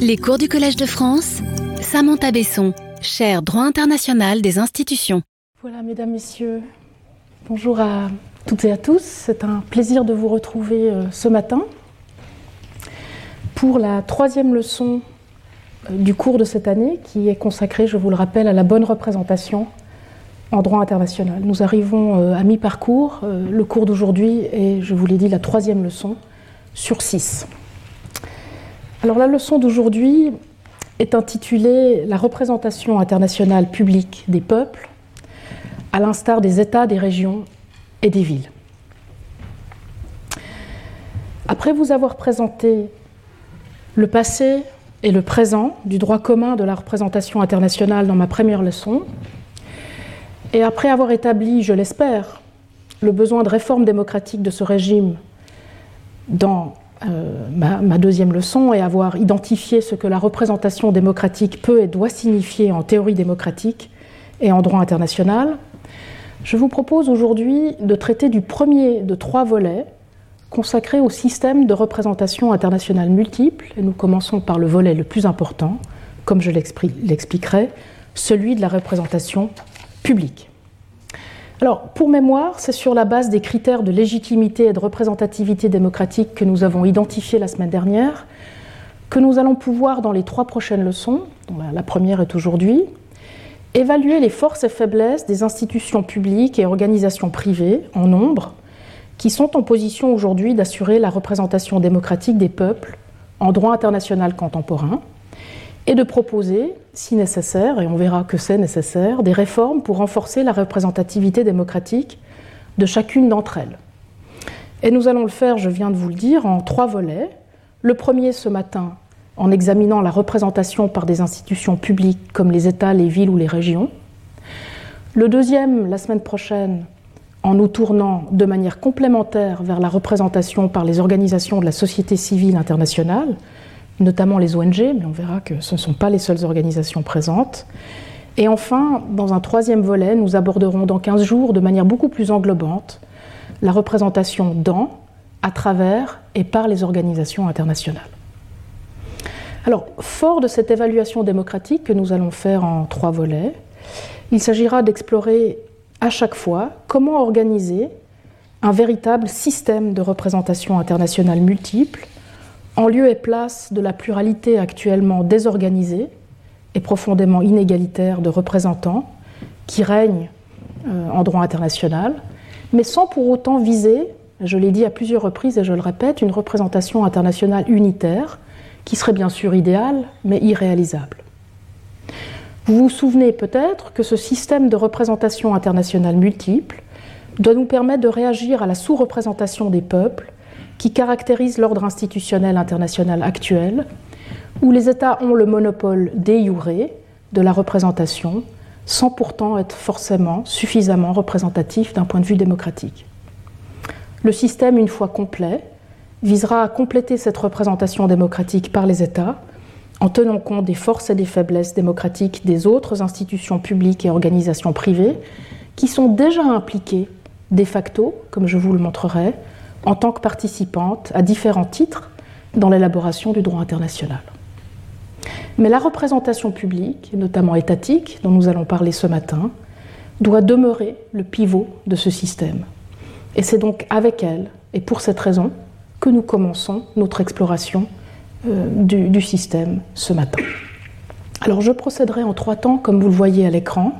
Les cours du Collège de France, Samantha Besson, chaire droit international des institutions. Voilà, mesdames, messieurs, bonjour à toutes et à tous. C'est un plaisir de vous retrouver euh, ce matin pour la troisième leçon euh, du cours de cette année qui est consacrée, je vous le rappelle, à la bonne représentation en droit international. Nous arrivons euh, à mi-parcours. Le cours d'aujourd'hui est, je vous l'ai dit, la troisième leçon sur six. Alors la leçon d'aujourd'hui est intitulée La représentation internationale publique des peuples, à l'instar des États, des régions et des villes. Après vous avoir présenté le passé et le présent du droit commun de la représentation internationale dans ma première leçon, et après avoir établi, je l'espère, le besoin de réforme démocratique de ce régime dans euh, ma, deuxième leçon est avoir identifié ce que la représentation démocratique peut et doit signifier en théorie démocratique et en droit international. Je vous propose aujourd'hui de traiter du premier de trois volets consacrés au système de représentation internationale multiple. Et nous commençons par le volet le plus important, comme je l'expliquerai, celui de la représentation publique. Alors, pour mémoire, c'est sur la base des critères de légitimité et de représentativité démocratique que nous avons identifiés la semaine dernière que nous allons pouvoir, dans les trois prochaines leçons, la première est aujourd'hui, évaluer les forces et faiblesses des institutions publiques et organisations privées en nombre qui sont en position aujourd'hui d'assurer la représentation démocratique des peuples en droit international contemporain et de proposer, si nécessaire, et on verra que c'est nécessaire, des réformes pour renforcer la représentativité démocratique de chacune d'entre elles. Et nous allons le faire, je viens de vous le dire, en trois volets. Le premier ce matin, en examinant la représentation par des institutions publiques comme les États, les villes ou les régions. Le deuxième, la semaine prochaine, en nous tournant de manière complémentaire vers la représentation par les organisations de la société civile internationale, notamment les ONG, mais on verra que ce ne sont pas les seules organisations présentes. Et enfin, dans un troisième volet, nous aborderons dans 15 jours, de manière beaucoup plus englobante, la représentation dans, à travers et par les organisations internationales. Alors, fort de cette évaluation démocratique que nous allons faire en trois volets, il s'agira d'explorer à chaque fois comment organiser un véritable système de représentation internationale multiple en lieu et place de la pluralité actuellement désorganisée et profondément inégalitaire de représentants qui règnent euh, en droit international, mais sans pour autant viser, je l'ai dit à plusieurs reprises et je le répète, une représentation internationale unitaire, qui serait bien sûr idéale, mais irréalisable. Vous vous souvenez peut-être que ce système de représentation internationale multiple doit nous permettre de réagir à la sous-représentation des peuples qui caractérise l'ordre institutionnel international actuel, où les États ont le monopole des de la représentation, sans pourtant être forcément suffisamment représentatifs d'un point de vue démocratique. Le système, une fois complet, visera à compléter cette représentation démocratique par les États en tenant compte des forces et des faiblesses démocratiques des autres institutions publiques et organisations privées qui sont déjà impliquées de facto, comme je vous le montrerai, en tant que participante à différents titres dans l'élaboration du droit international. Mais la représentation publique, notamment étatique, dont nous allons parler ce matin, doit demeurer le pivot de ce système. Et c'est donc avec elle, et pour cette raison, que nous commençons notre exploration euh, du, du système ce matin. Alors je procéderai en trois temps, comme vous le voyez à l'écran.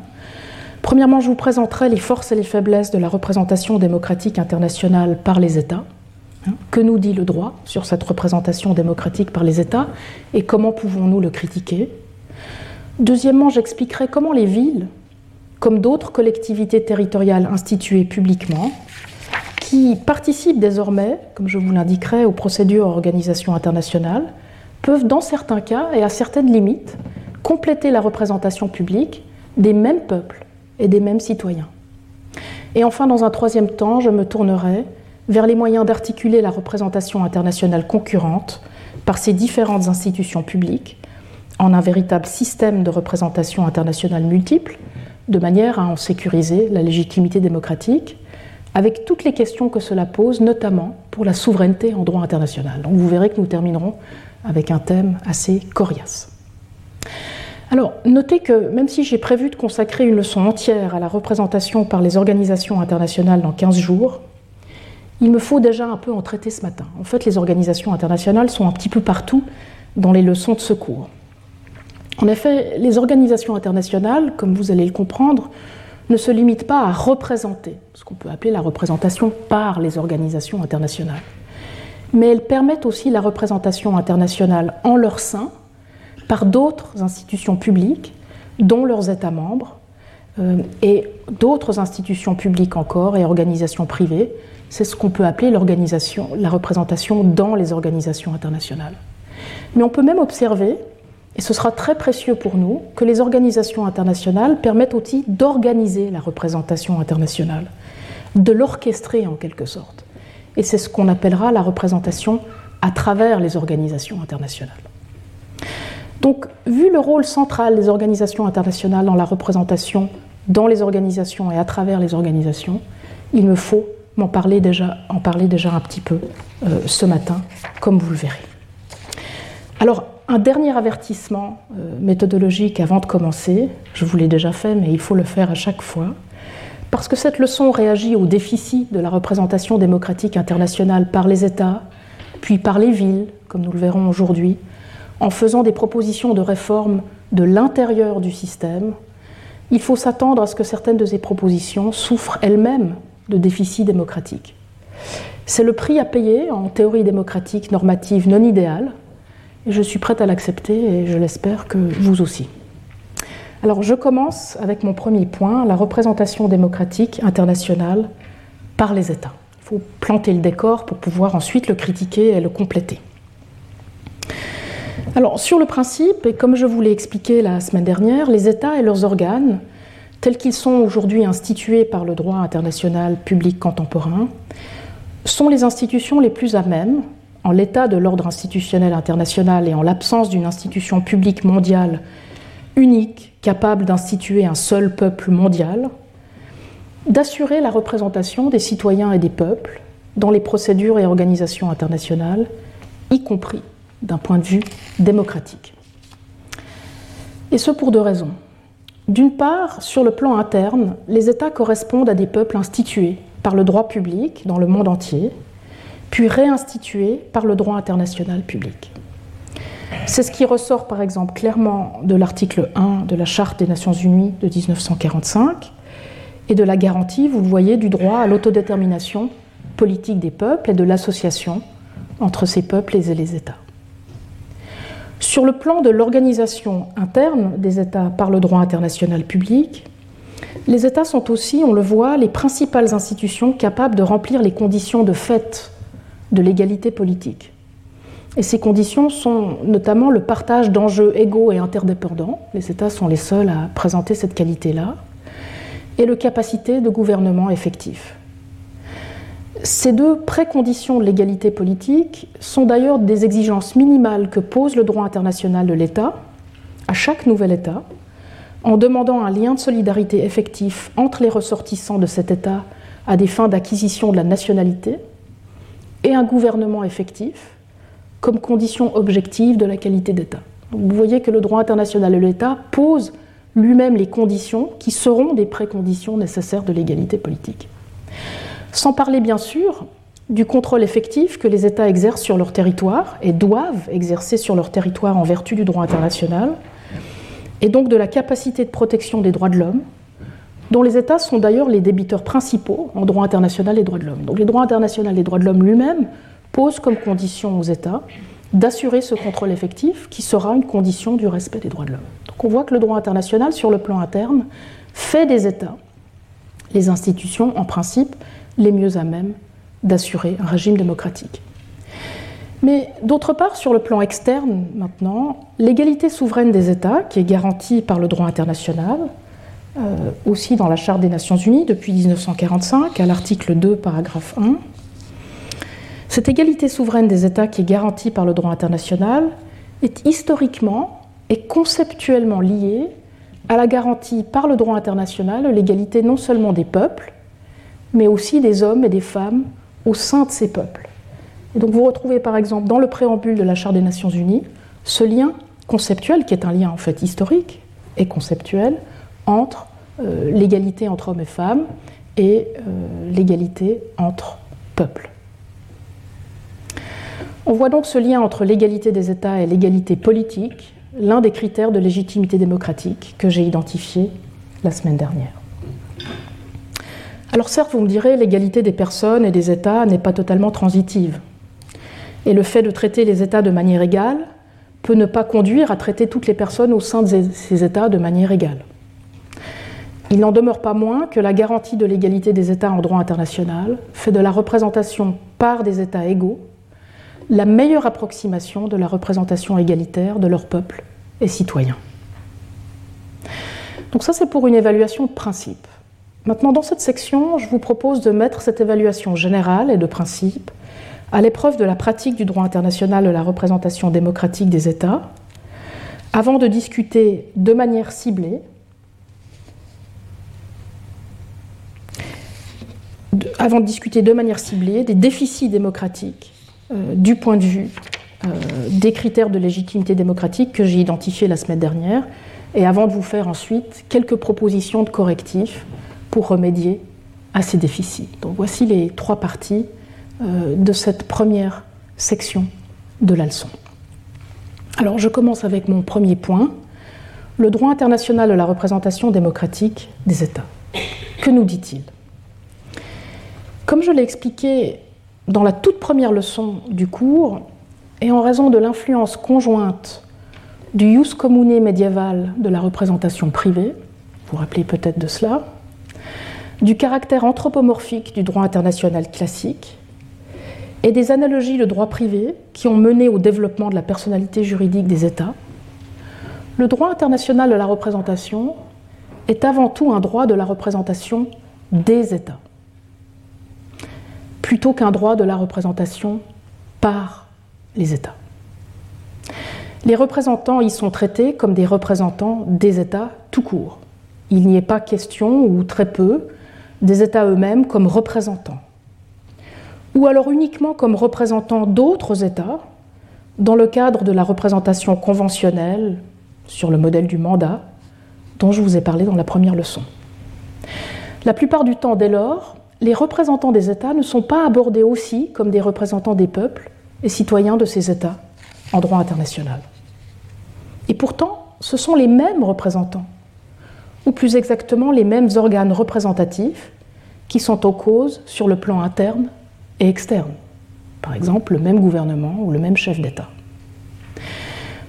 Premièrement, je vous présenterai les forces et les faiblesses de la représentation démocratique internationale par les États. Hein, que nous dit le droit sur cette représentation démocratique par les États et comment pouvons-nous le critiquer? Deuxièmement, j'expliquerai comment les villes, comme d'autres collectivités territoriales instituées publiquement, qui participent désormais, comme je vous l'indiquerai, aux procédures organisation internationale, peuvent dans certains cas et à certaines limites compléter la représentation publique des mêmes peuples et des mêmes citoyens. Et enfin, dans un troisième temps, je me tournerai vers les moyens d'articuler la représentation internationale concurrente par ces différentes institutions publiques en un véritable système de représentation internationale multiple, de manière à en sécuriser la légitimité démocratique, avec toutes les questions que cela pose, notamment pour la souveraineté en droit international. Donc vous verrez que nous terminerons avec un thème assez coriace. Alors, notez que même si j'ai prévu de consacrer une leçon entière à la représentation par les organisations internationales dans 15 jours, il me faut déjà un peu en traiter ce matin. En fait, les organisations internationales sont un petit peu partout dans les leçons de secours. En effet, les organisations internationales, comme vous allez le comprendre, ne se limitent pas à représenter, ce qu'on peut appeler la représentation par les organisations internationales, mais elles permettent aussi la représentation internationale en leur sein par d'autres institutions publiques, dont leurs États membres, euh, et d'autres institutions publiques encore et organisations privées. C'est ce qu'on peut appeler la représentation dans les organisations internationales. Mais on peut même observer, et ce sera très précieux pour nous, que les organisations internationales permettent aussi d'organiser la représentation internationale, de l'orchestrer en quelque sorte. Et c'est ce qu'on appellera la représentation à travers les organisations internationales. Donc, vu le rôle central des organisations internationales dans la représentation dans les organisations et à travers les organisations, il me faut m'en parler déjà, en parler déjà un petit peu euh, ce matin, comme vous le verrez. Alors, un dernier avertissement euh, méthodologique avant de commencer, je vous l'ai déjà fait, mais il faut le faire à chaque fois, parce que cette leçon réagit au déficit de la représentation démocratique internationale par les États, puis par les villes, comme nous le verrons aujourd'hui, en faisant des propositions de réforme de l'intérieur du système, il faut s'attendre à ce que certaines de ces propositions souffrent elles-mêmes de déficit démocratique. C'est le prix à payer en théorie démocratique normative non idéale, et je suis prête à l'accepter et je l'espère que vous aussi. Alors je commence avec mon premier point, la représentation démocratique internationale par les États. Il faut planter le décor pour pouvoir ensuite le critiquer et le compléter. Alors, sur le principe, et comme je vous l'ai expliqué la semaine dernière, les États et leurs organes, tels qu'ils sont aujourd'hui institués par le droit international public contemporain, sont les institutions les plus à même, en l'état de l'ordre institutionnel international et en l'absence d'une institution publique mondiale unique, capable d'instituer un seul peuple mondial, d'assurer la représentation des citoyens et des peuples dans les procédures et organisations internationales, y compris d'un point de vue démocratique. Et ce pour deux raisons. D'une part, sur le plan interne, les États correspondent à des peuples institués par le droit public dans le monde entier, puis réinstitués par le droit international public. C'est ce qui ressort par exemple clairement de l'article 1 de la Charte des Nations Unies de 1945 et de la garantie, vous le voyez, du droit à l'autodétermination politique des peuples et de l'association entre ces peuples et les États. Sur le plan de l'organisation interne des États par le droit international public, les États sont aussi, on le voit, les principales institutions capables de remplir les conditions de fait de l'égalité politique. Et ces conditions sont notamment le partage d'enjeux égaux et interdépendants, les États sont les seuls à présenter cette qualité-là, et le capacité de gouvernement effectif. Ces deux préconditions de l'égalité politique sont d'ailleurs des exigences minimales que pose le droit international de l'État à chaque nouvel État, en demandant un lien de solidarité effectif entre les ressortissants de cet État à des fins d'acquisition de la nationalité et un gouvernement effectif comme condition objective de la qualité d'État. Vous voyez que le droit international de l'État pose lui-même les conditions qui seront des préconditions nécessaires de l'égalité politique. Sans parler bien sûr du contrôle effectif que les États exercent sur leur territoire et doivent exercer sur leur territoire en vertu du droit international, et donc de la capacité de protection des droits de l'homme, dont les États sont d'ailleurs les débiteurs principaux en droit international des droits de l'homme. Donc les droits internationaux des droits de l'homme lui-même posent comme condition aux États d'assurer ce contrôle effectif qui sera une condition du respect des droits de l'homme. Donc on voit que le droit international, sur le plan interne, fait des États les institutions, en principe, les mieux à même d'assurer un régime démocratique. Mais d'autre part, sur le plan externe, maintenant, l'égalité souveraine des États, qui est garantie par le droit international, euh, aussi dans la Charte des Nations Unies depuis 1945, à l'article 2, paragraphe 1, cette égalité souveraine des États qui est garantie par le droit international est historiquement et conceptuellement liée à la garantie par le droit international de l'égalité non seulement des peuples, mais aussi des hommes et des femmes au sein de ces peuples. Et donc vous retrouvez par exemple dans le préambule de la Charte des Nations Unies ce lien conceptuel, qui est un lien en fait historique et conceptuel, entre euh, l'égalité entre hommes et femmes et euh, l'égalité entre peuples. On voit donc ce lien entre l'égalité des États et l'égalité politique, l'un des critères de légitimité démocratique que j'ai identifié la semaine dernière. Alors certes, vous me direz, l'égalité des personnes et des États n'est pas totalement transitive. Et le fait de traiter les États de manière égale peut ne pas conduire à traiter toutes les personnes au sein de ces États de manière égale. Il n'en demeure pas moins que la garantie de l'égalité des États en droit international fait de la représentation par des États égaux la meilleure approximation de la représentation égalitaire de leur peuple et citoyens. Donc ça, c'est pour une évaluation de principe. Maintenant, dans cette section, je vous propose de mettre cette évaluation générale et de principe à l'épreuve de la pratique du droit international de la représentation démocratique des États, avant de discuter de manière ciblée avant de discuter de manière ciblée des déficits démocratiques euh, du point de vue euh, des critères de légitimité démocratique que j'ai identifiés la semaine dernière, et avant de vous faire ensuite quelques propositions de correctifs pour remédier à ces déficits. Donc voici les trois parties euh, de cette première section de la leçon. Alors je commence avec mon premier point, le droit international de la représentation démocratique des États. Que nous dit-il? Comme je l'ai expliqué dans la toute première leçon du cours, et en raison de l'influence conjointe du jus commune médiéval de la représentation privée, vous vous rappelez peut-être de cela, du caractère anthropomorphique du droit international classique, et des analogies de droit privé qui ont mené au développement de la personnalité juridique des États, le droit international de la représentation est avant tout un droit de la représentation des États, plutôt qu'un droit de la représentation par les États. Les représentants y sont traités comme des représentants des États tout court. Il n'y est pas question, ou très peu, des États eux-mêmes comme représentants ou alors uniquement comme représentants d'autres États dans le cadre de la représentation conventionnelle sur le modèle du mandat dont je vous ai parlé dans la première leçon. La plupart du temps, dès lors, les représentants des États ne sont pas abordés aussi comme des représentants des peuples et citoyens de ces États en droit international. Et pourtant, ce sont les mêmes représentants, ou plus exactement les mêmes organes représentatifs, qui sont aux causes sur le plan interne et externes. Par exemple, le même gouvernement ou le même chef d'État.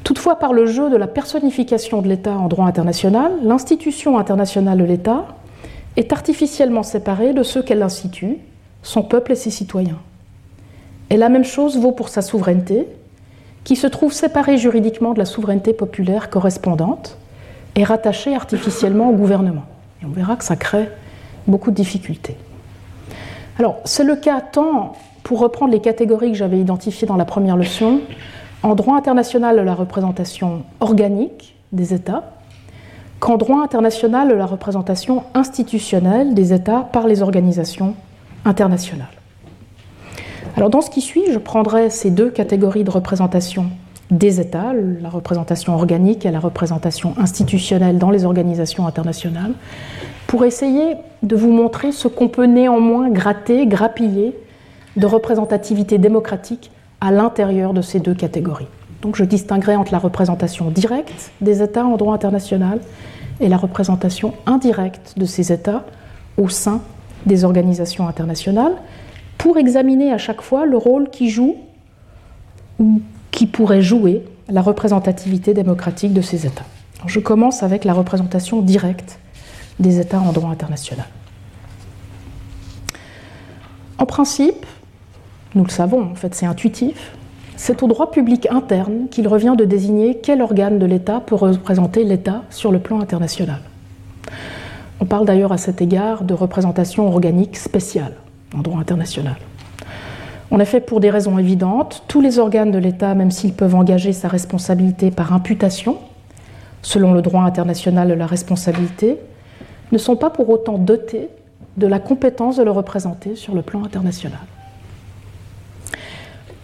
Toutefois, par le jeu de la personnification de l'État en droit international, l'institution internationale de l'État est artificiellement séparée de ceux qu'elle institue, son peuple et ses citoyens. Et la même chose vaut pour sa souveraineté, qui se trouve séparée juridiquement de la souveraineté populaire correspondante et rattachée artificiellement au gouvernement. Et on verra que ça crée beaucoup de difficultés. Alors, c'est le cas tant, pour reprendre les catégories que j'avais identifiées dans la première leçon, en droit international la représentation organique des États, qu'en droit international la représentation institutionnelle des États par les organisations internationales. Alors dans ce qui suit, je prendrai ces deux catégories de représentation des États, la représentation organique et la représentation institutionnelle dans les organisations internationales, pour essayer de vous montrer ce qu'on peut néanmoins gratter, grappiller de représentativité démocratique à l'intérieur de ces deux catégories. Donc je distinguerai entre la représentation directe des États en droit international et la représentation indirecte de ces États au sein des organisations internationales, pour examiner à chaque fois le rôle qui joue ou qui pourrait jouer la représentativité démocratique de ces États. je commence avec la représentation directe des États en droit international. En principe, nous le savons, en fait c'est intuitif, c'est au droit public interne qu'il revient de désigner quel organe de l'État peut représenter l'État sur le plan international. On parle d'ailleurs à cet égard de représentation organique spéciale en droit international. En effet, pour des raisons évidentes, tous les organes de l'État, même s'ils peuvent engager sa responsabilité par imputation, selon le droit international de la responsabilité, ne sont pas pour autant dotés de la compétence de le représenter sur le plan international.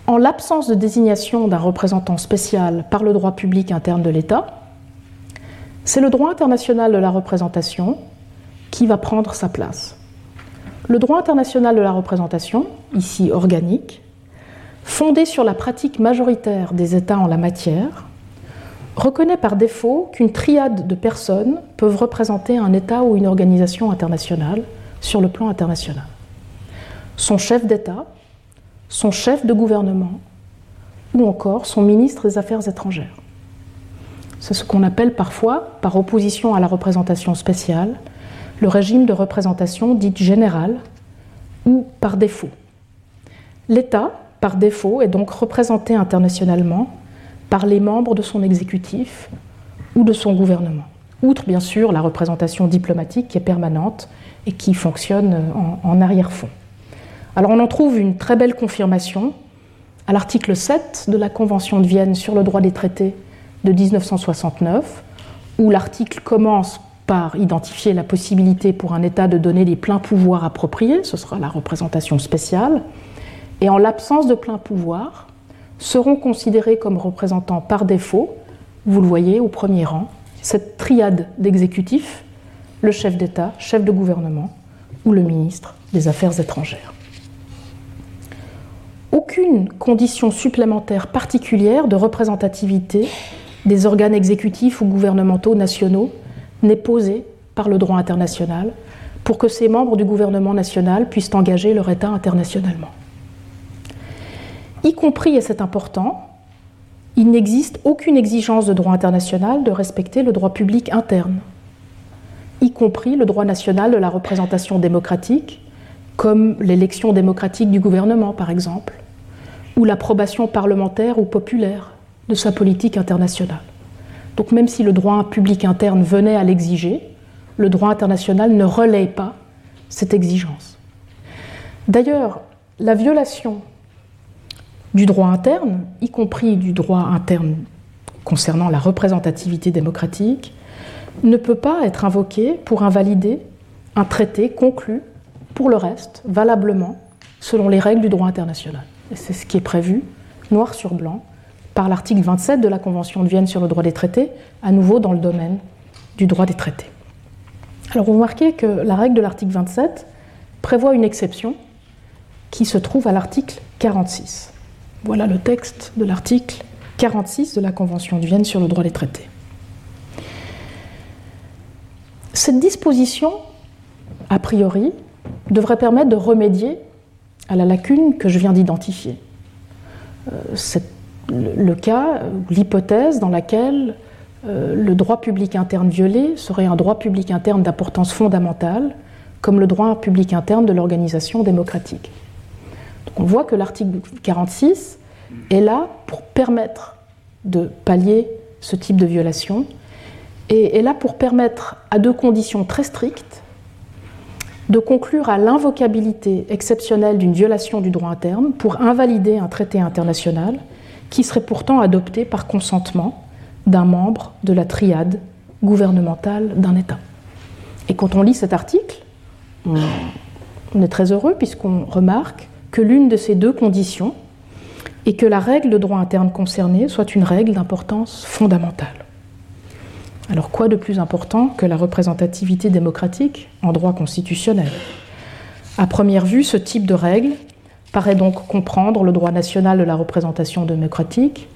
En l'absence de désignation d'un représentant spécial par le droit public interne de l'État, c'est le droit international de la représentation qui va prendre sa place. Le droit international de la représentation, ici organique, fondé sur la pratique majoritaire des États en la matière, reconnaît par défaut qu'une triade de personnes peuvent représenter un État ou une organisation internationale sur le plan international. Son chef d'État, son chef de gouvernement ou encore son ministre des Affaires étrangères. C'est ce qu'on appelle parfois, par opposition à la représentation spéciale, le régime de représentation dite générale ou par défaut. L'État, par défaut, est donc représenté internationalement par les membres de son exécutif ou de son gouvernement. Outre bien sûr la représentation diplomatique qui est permanente et qui fonctionne en, en arrière-fond. Alors on en trouve une très belle confirmation à l'article 7 de la Convention de Vienne sur le droit des traités de 1969, où l'article commence par identifier la possibilité pour un État de donner les pleins pouvoirs appropriés, ce sera la représentation spéciale, et en l'absence de pleins pouvoirs, seront considérés comme représentants par défaut, vous le voyez au premier rang, cette triade d'exécutifs, le chef d'État, chef de gouvernement ou le ministre des Affaires étrangères. Aucune condition supplémentaire particulière de représentativité des organes exécutifs ou gouvernementaux nationaux n'est posée par le droit international pour que ces membres du gouvernement national puissent engager leur État internationalement. Y compris, et c'est important, il n'existe aucune exigence de droit international de respecter le droit public interne, y compris le droit national de la représentation démocratique, comme l'élection démocratique du gouvernement par exemple, ou l'approbation parlementaire ou populaire de sa politique internationale. Donc même si le droit public interne venait à l'exiger, le droit international ne relaie pas cette exigence. D'ailleurs, la violation du droit interne, y compris du droit interne concernant la représentativité démocratique, ne peut pas être invoquée pour invalider un traité conclu, pour le reste, valablement, selon les règles du droit international c'est ce qui est prévu, noir sur blanc, par l'article 27 de la Convention de Vienne sur le droit des traités, à nouveau dans le domaine du droit des traités. Alors vous remarquez que la règle de l'article 27 prévoit une exception qui se trouve à l'article 46. Voilà le texte de l'article 46 de la Convention de Vienne sur le droit des traités. Cette disposition, a priori, devrait permettre de remédier à la lacune que je viens d'identifier. Euh, le cas, l'hypothèse dans laquelle euh, le droit public interne violé serait un droit public interne d'importance fondamentale, comme le droit public interne de l'organisation démocratique. on voit que l'article 46 est là pour permettre de pallier ce type de violation et est là pour permettre, à deux conditions très strictes, de conclure à l'invocabilité exceptionnelle d'une violation du droit interne pour invalider un traité international qui serait pourtant adopté par consentement d'un membre de la triade gouvernementale d'un État. Et quand on lit cet article, on est très heureux puisqu'on remarque que l'une de ces deux conditions est que la règle de droit interne concernée soit une règle d'importance fondamentale. Alors quoi de plus important que la représentativité démocratique en droit constitutionnel? À première vue, ce type de règle paraît donc comprendre le droit national de la représentation démocratique,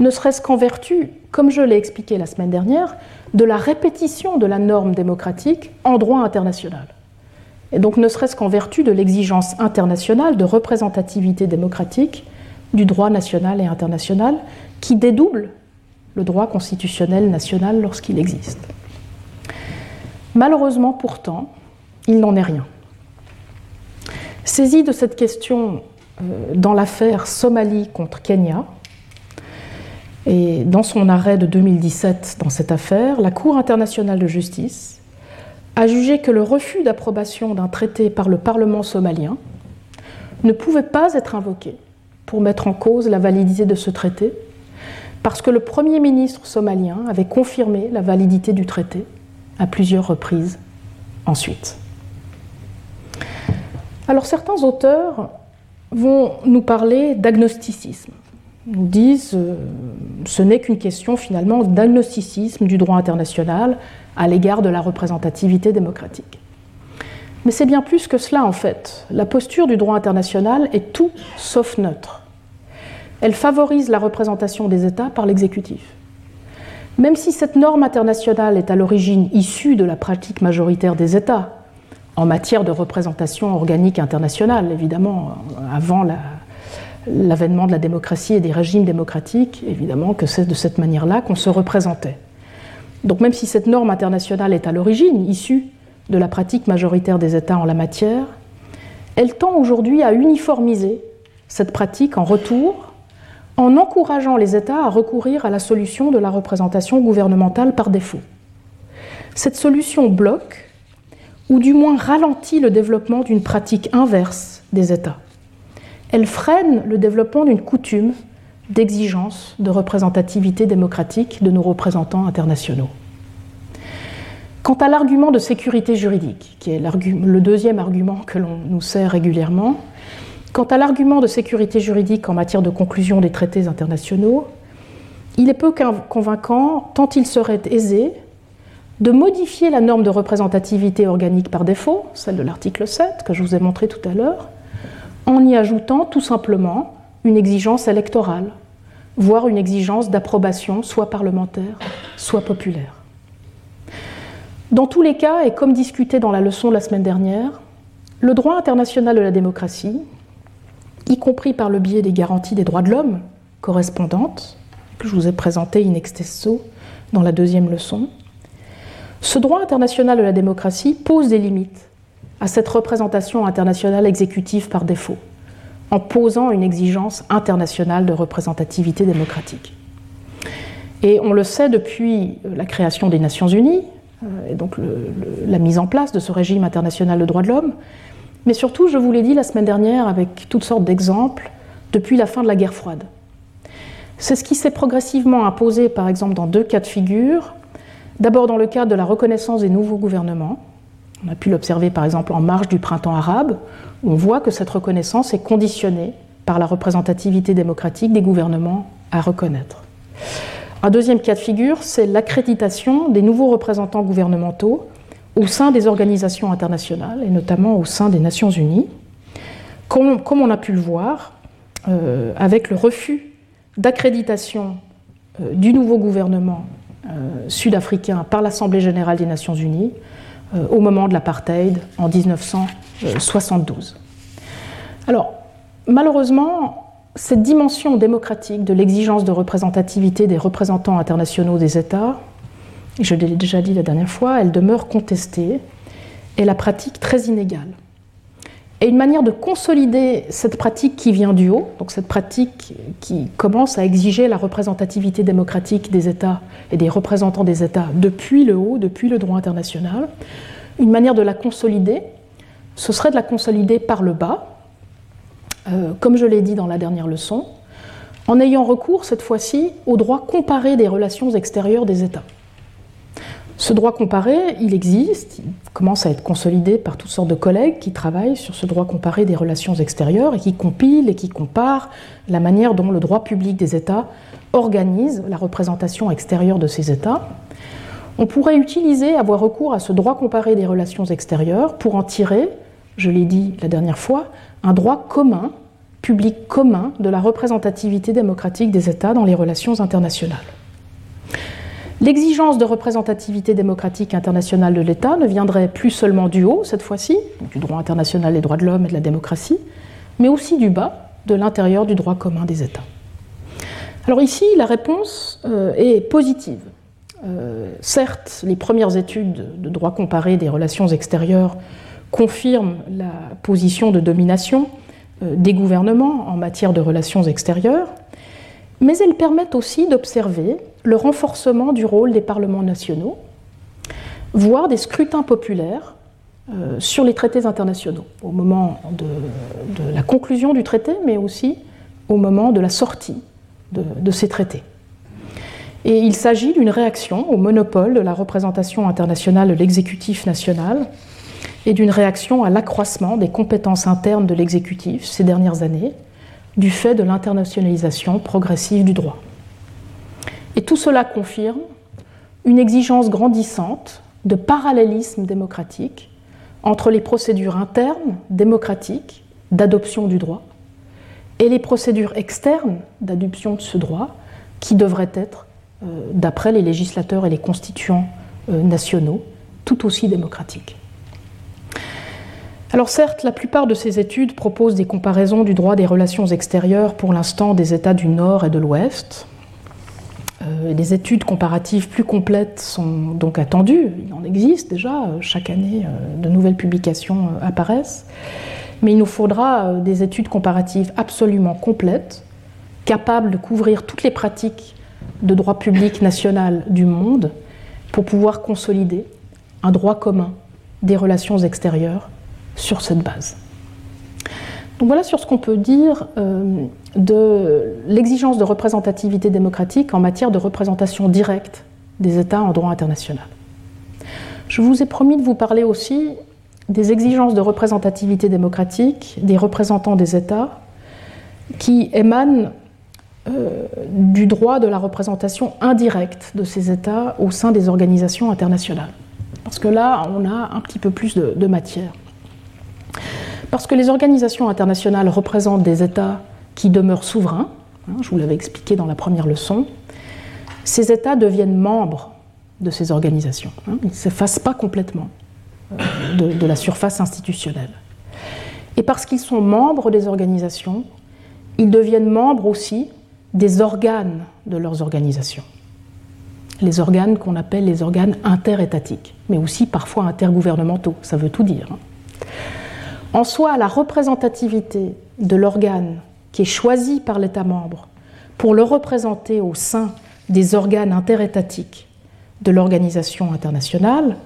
ne serait-ce qu'en vertu, comme je l'ai expliqué la semaine dernière, de la répétition de la norme démocratique en droit international. Et donc ne serait-ce qu'en vertu de l'exigence internationale de représentativité démocratique du droit national et international qui dédouble le droit constitutionnel national lorsqu'il existe. Malheureusement pourtant, il n'en est rien. Saisi de cette question euh, dans l'affaire Somalie contre Kenya, et dans son arrêt de 2017 dans cette affaire, la Cour internationale de justice a jugé que le refus d'approbation d'un traité par le Parlement somalien ne pouvait pas être invoqué pour mettre en cause la validité de ce traité parce que le Premier ministre somalien avait confirmé la validité du traité à plusieurs reprises ensuite. Alors certains auteurs vont nous parler d'agnosticisme. Nous disent euh, ce n'est qu'une question finalement d'agnosticisme du droit international à l'égard de la représentativité démocratique. Mais c'est bien plus que cela en fait. La posture du droit international est tout sauf neutre. Elle favorise la représentation des États par l'exécutif. Même si cette norme internationale est à l'origine issue de la pratique majoritaire des États, en matière de représentation organique internationale, évidemment, avant l'avènement de la démocratie et des régimes démocratiques, évidemment que c'est de cette manière-là qu'on se représentait. Donc même si cette norme internationale est à l'origine issue de la pratique majoritaire des États en la matière, elle tend aujourd'hui à uniformiser cette pratique en retour en encourageant les États à recourir à la solution de la représentation gouvernementale par défaut. Cette solution bloque ou du moins ralentit le développement d'une pratique inverse des États. Elle freine le développement d'une coutume d'exigence de représentativité démocratique de nos représentants internationaux. Quant à l'argument de sécurité juridique, qui est le deuxième argument que l'on nous sert régulièrement, quant à l'argument de sécurité juridique en matière de conclusion des traités internationaux, il est peu convaincant tant il serait aisé de modifier la norme de représentativité organique par défaut, celle de l'article 7 que je vous ai montré tout à l'heure, en y ajoutant tout simplement une exigence électorale, voire une exigence d'approbation soit parlementaire, soit populaire. Dans tous les cas, et comme discuté dans la leçon de la semaine dernière, le droit international de la démocratie, y compris par le biais des garanties des droits de l'homme correspondantes, que je vous ai présentées in extenso dans la deuxième leçon, ce droit international de la démocratie pose des limites à cette représentation internationale exécutive par défaut, en posant une exigence internationale de représentativité démocratique. Et on le sait depuis la création des Nations Unies, euh, et donc la mise en place de ce régime international de droits de l'homme, mais surtout, je vous l'ai dit la semaine dernière avec toutes sortes d'exemples, depuis la fin de la guerre froide. C'est ce qui s'est progressivement imposé, par exemple, dans deux cas de figure, D'abord dans le cadre de la reconnaissance des nouveaux gouvernements. On a pu l'observer par exemple en marge du printemps arabe, on voit que cette reconnaissance est conditionnée par la représentativité démocratique des gouvernements à reconnaître. Un deuxième cas de figure, c'est l'accréditation des nouveaux représentants gouvernementaux au sein des organisations internationales, et notamment au sein des Nations Unies, comme, on a pu le voir euh, avec le refus d'accréditation euh, du nouveau gouvernement sud-africain par l'Assemblée générale des Nations unies euh, au moment de l'apartheid en 1972. Alors, malheureusement, cette dimension démocratique de l'exigence de représentativité des représentants internationaux des États, je l'ai déjà dit la dernière fois, elle demeure contestée et la pratique très inégale. Et une manière de consolider cette pratique qui vient du haut, donc cette pratique qui commence à exiger la représentativité démocratique des États et des représentants des États depuis le haut, depuis le droit international, une manière de la consolider, ce serait de la consolider par le bas, euh, comme je l'ai dit dans la dernière leçon, en ayant recours cette fois-ci au droit comparé des relations extérieures des États. Ce droit comparé, il existe, il commence à être consolidé par toutes sortes de collègues qui travaillent sur ce droit comparé des relations extérieures et qui compilent et qui comparent la manière dont le droit public des États organise la représentation extérieure de ces États. On pourrait utiliser, avoir recours à ce droit comparé des relations extérieures pour en tirer, je l'ai dit la dernière fois, un droit commun, public commun de la représentativité démocratique des États dans les relations internationales. L'exigence de représentativité démocratique internationale de l'État ne viendrait plus seulement du haut, cette fois-ci, du droit international des droits de l'homme et de la démocratie, mais aussi du bas, de l'intérieur du droit commun des États. Alors ici, la réponse euh, est positive. Euh, certes, les premières études de droit comparé des relations extérieures confirment la position de domination euh, des gouvernements en matière de relations extérieures, mais elles permettent aussi d'observer le renforcement du rôle des parlements nationaux, voire des scrutins populaires euh, sur les traités internationaux, au moment de, la conclusion du traité, mais aussi au moment de la sortie de, ces traités. Et il s'agit d'une réaction au monopole de la représentation internationale de l'exécutif national et d'une réaction à l'accroissement des compétences internes de l'exécutif ces dernières années, du fait de l'internationalisation progressive du droit. Et tout cela confirme une exigence grandissante de parallélisme démocratique entre les procédures internes démocratiques d'adoption du droit et les procédures externes d'adoption de ce droit qui devraient être, euh, d'après les législateurs et les constituants euh, nationaux, tout aussi démocratiques. Alors certes, la plupart de ces études proposent des comparaisons du droit des relations extérieures pour l'instant des États du Nord et de l'Ouest. Euh, des études comparatives plus complètes sont donc attendues. Il en existe déjà, chaque année de nouvelles publications apparaissent mais il nous faudra euh, des études comparatives absolument complètes, capables de couvrir toutes les pratiques de droit public national du monde pour pouvoir consolider un droit commun des relations extérieures sur cette base. Donc voilà sur ce qu'on peut dire euh, de l'exigence de représentativité démocratique en matière de représentation directe des États en droit international. Je vous ai promis de vous parler aussi des exigences de représentativité démocratique des représentants des États qui émanent euh, du droit de la représentation indirecte de ces États au sein des organisations internationales. Parce que là, on a un petit peu plus de, matière. Parce que les organisations internationales représentent des États qui demeurent souverains, hein, je vous l'avais expliqué dans la première leçon, ces États deviennent membres de ces organisations. Hein, ils ne s'effacent pas complètement de, la surface institutionnelle. Et parce qu'ils sont membres des organisations, ils deviennent membres aussi des organes de leurs organisations. Les organes qu'on appelle les organes interétatiques, mais aussi parfois intergouvernementaux, ça veut tout dire. En soi, la représentativité de l'organe qui est choisi par l'État membre pour le représenter au sein des organes interétatiques de l'organisation internationale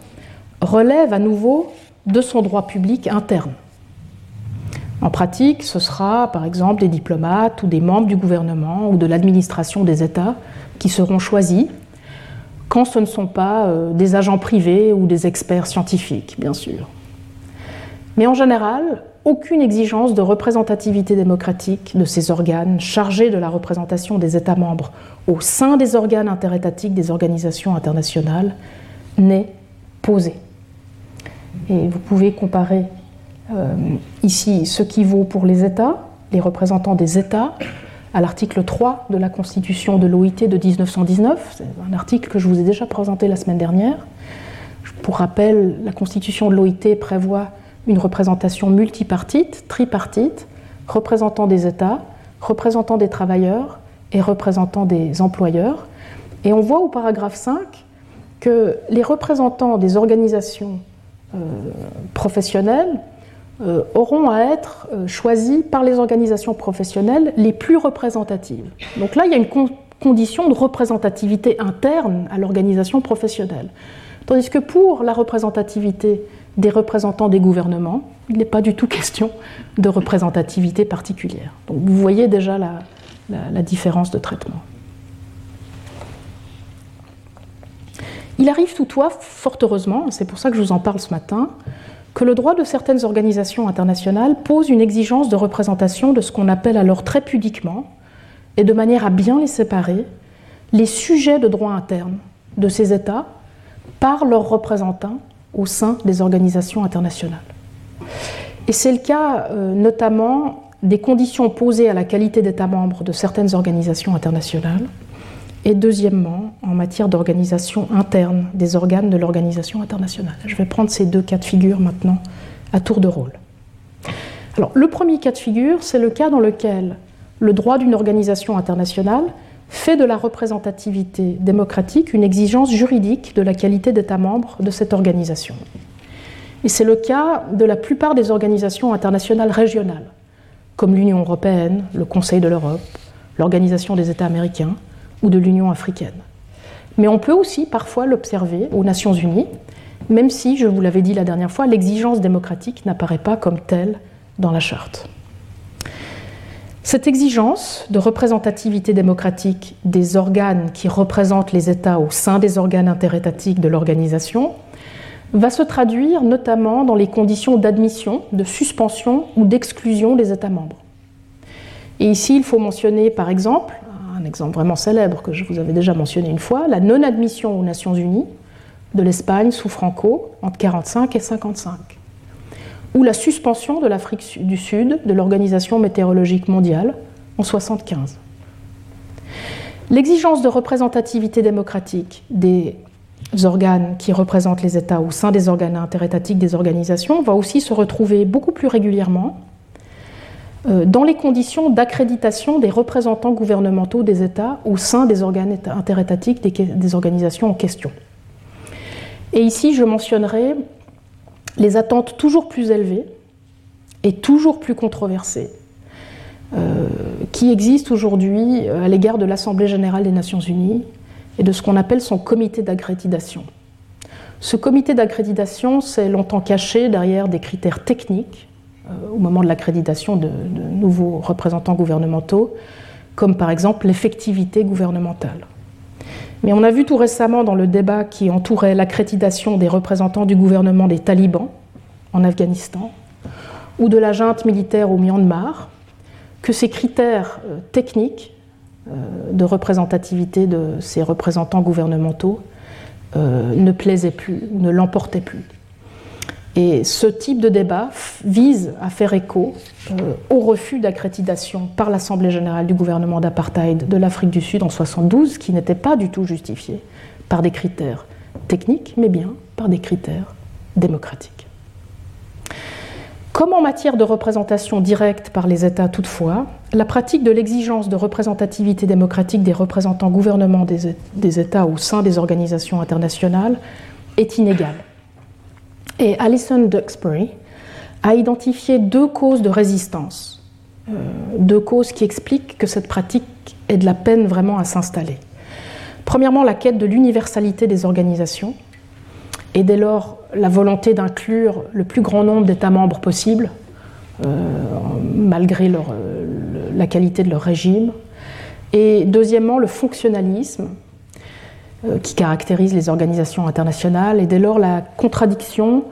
relève à nouveau de son droit public interne. En pratique, ce sera par exemple des diplomates ou des membres du gouvernement ou de l'administration des États qui seront choisis quand ce ne sont pas euh, des agents privés ou des experts scientifiques, bien sûr. Mais en général, aucune exigence de représentativité démocratique de ces organes chargés de la représentation des États membres au sein des organes interétatiques des organisations internationales n'est posée. Et vous pouvez comparer euh, ici ce qui vaut pour les États, les représentants des États, à l'article 3 de la Constitution de l'OIT de 1919. C'est un article que je vous ai déjà présenté la semaine dernière. Pour rappel, la Constitution de l'OIT prévoit une représentation multipartite, tripartite, représentant des États, représentant des travailleurs et représentant des employeurs. Et on voit au paragraphe 5 que les représentants des organisations euh, professionnels euh, auront à être euh, choisis par les organisations professionnelles les plus représentatives. Donc là, il y a une condition de représentativité interne à l'organisation professionnelle. Tandis que pour la représentativité des représentants des gouvernements, il n'est pas du tout question de représentativité particulière. Donc vous voyez déjà la différence de traitement. Il arrive toutefois, fort heureusement, c'est pour ça que je vous en parle ce matin, que le droit de certaines organisations internationales pose une exigence de représentation de ce qu'on appelle alors très pudiquement, et de manière à bien les séparer, les sujets de droit interne de ces États par leurs représentants au sein des organisations internationales. Et c'est le cas euh, notamment des conditions posées à la qualité d'État membre de certaines organisations internationales, et deuxièmement, en matière d'organisation interne des organes de l'organisation internationale. Je vais prendre ces deux cas de figure maintenant à tour de rôle. Alors, le premier cas de figure, c'est le cas dans lequel le droit d'une organisation internationale fait de la représentativité démocratique une exigence juridique de la qualité d'État membre de cette organisation. Et c'est le cas de la plupart des organisations internationales régionales, comme l'Union européenne, le Conseil de l'Europe, l'Organisation des États américains, ou de l'Union africaine. Mais on peut aussi parfois l'observer aux Nations Unies, même si, je vous l'avais dit la dernière fois, l'exigence démocratique n'apparaît pas comme telle dans la charte. Cette exigence de représentativité démocratique des organes qui représentent les États au sein des organes interétatiques de l'organisation va se traduire notamment dans les conditions d'admission, de suspension ou d'exclusion des États membres. Et ici, il faut mentionner par exemple, un exemple vraiment célèbre que je vous avais déjà mentionné une fois, la non-admission aux Nations Unies de l'Espagne sous Franco entre 1945 et 1955, ou la suspension de l'Afrique du Sud de l'Organisation météorologique mondiale en 1975. L'exigence de représentativité démocratique des organes qui représentent les États au sein des organes interétatiques des organisations va aussi se retrouver beaucoup plus régulièrement euh, dans les conditions d'accréditation des représentants gouvernementaux des États au sein des organes interétatiques des organisations en question. Et ici, je mentionnerai les attentes toujours plus élevées et toujours plus controversées euh, qui existent aujourd'hui euh, à l'égard de l'Assemblée générale des Nations unies et de ce qu'on appelle son comité d'accréditation. Ce comité d'accréditation s'est longtemps caché derrière des critères techniques euh, au moment de l'accréditation de, nouveaux représentants gouvernementaux, comme par exemple l'effectivité gouvernementale. Mais on a vu tout récemment dans le débat qui entourait l'accréditation des représentants du gouvernement des talibans en Afghanistan ou de la junte militaire au Myanmar que ces critères euh, techniques euh, de représentativité de ces représentants gouvernementaux euh, ne plaisait plus, ne l'emportait plus. Et ce type de débat vise à faire écho euh, au refus d'accréditation par l'Assemblée générale du gouvernement d'apartheid de l'Afrique du Sud en 1972, qui n'était pas du tout justifié par des critères techniques, mais bien par des critères démocratiques. Comme en matière de représentation directe par les États toutefois, la pratique de l'exigence de représentativité démocratique des représentants gouvernements des, États au sein des organisations internationales est inégale. Et Alison Duxbury a identifié deux causes de résistance, euh, deux causes qui expliquent que cette pratique est de la peine vraiment à s'installer. Premièrement, la quête de l'universalité des organisations, et dès lors la volonté d'inclure le plus grand nombre d'États membres possible, euh, malgré euh, la qualité de leur régime. Et deuxièmement, le fonctionnalisme qui caractérise les organisations internationales, et dès lors la contradiction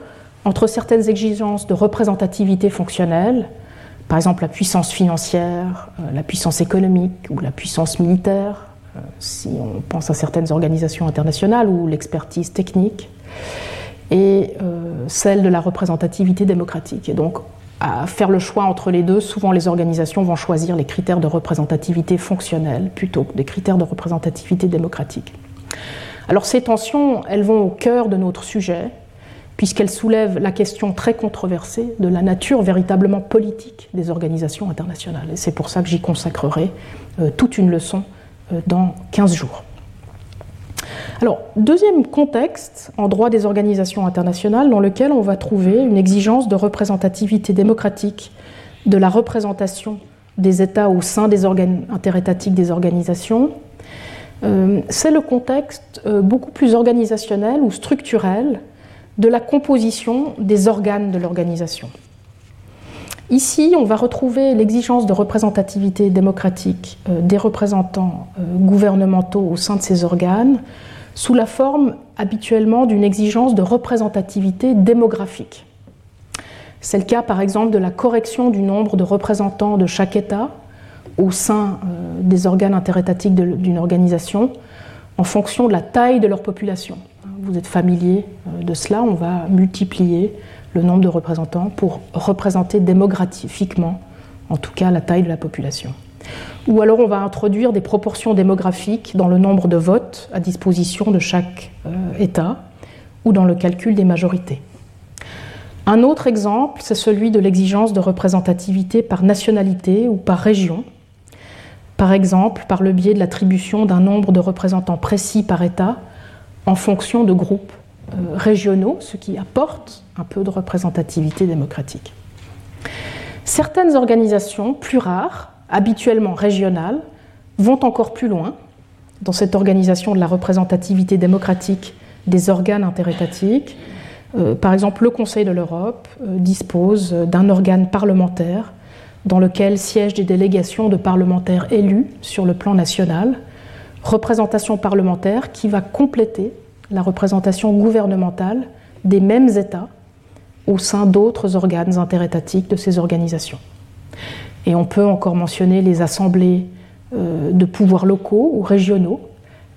entre certaines exigences de représentativité fonctionnelle, par exemple la puissance financière, la puissance économique ou la puissance militaire, si on pense à certaines organisations internationales ou l'expertise technique, et euh, celle de la représentativité démocratique. Et donc, à faire le choix entre les deux, souvent les organisations vont choisir les critères de représentativité fonctionnelle plutôt que des critères de représentativité démocratique. Alors ces tensions, elles vont au cœur de notre sujet, puisqu'elles soulèvent la question très controversée de la nature véritablement politique des organisations internationales. Et c'est pour ça que j'y consacrerai euh, toute une leçon euh, dans 15 jours. Alors, deuxième contexte en droit des organisations internationales dans lequel on va trouver une exigence de représentativité démocratique de la représentation des États au sein des organes interétatiques des organisations, c'est le contexte euh, beaucoup plus organisationnel ou structurel de la composition des organes de l'organisation. Ici, on va retrouver l'exigence de représentativité démocratique euh, des représentants gouvernementaux au sein de ces organes, sous la forme habituellement d'une exigence de représentativité démographique. C'est le cas par exemple de la correction du nombre de représentants de chaque État au sein euh, des organes interétatiques d'une organisation en fonction de la taille de leur population. Vous êtes familier euh, de cela, on va multiplier le nombre de représentants pour représenter démographiquement, en tout cas, la taille de la population ou alors on va introduire des proportions démographiques dans le nombre de votes à disposition de chaque euh, État ou dans le calcul des majorités. Un autre exemple, c'est celui de l'exigence de représentativité par nationalité ou par région, par exemple par le biais de l'attribution d'un nombre de représentants précis par État en fonction de groupes euh, régionaux, ce qui apporte un peu de représentativité démocratique. Certaines organisations, plus rares, habituellement régionales, vont encore plus loin dans cette organisation de la représentativité démocratique des organes interétatiques. Euh, par exemple, le Conseil de l'Europe euh, dispose d'un organe parlementaire dans lequel siègent des délégations de parlementaires élus sur le plan national, représentation parlementaire qui va compléter la représentation gouvernementale des mêmes États au sein d'autres organes interétatiques de ces organisations. Et on peut encore mentionner les assemblées euh, de pouvoirs locaux ou régionaux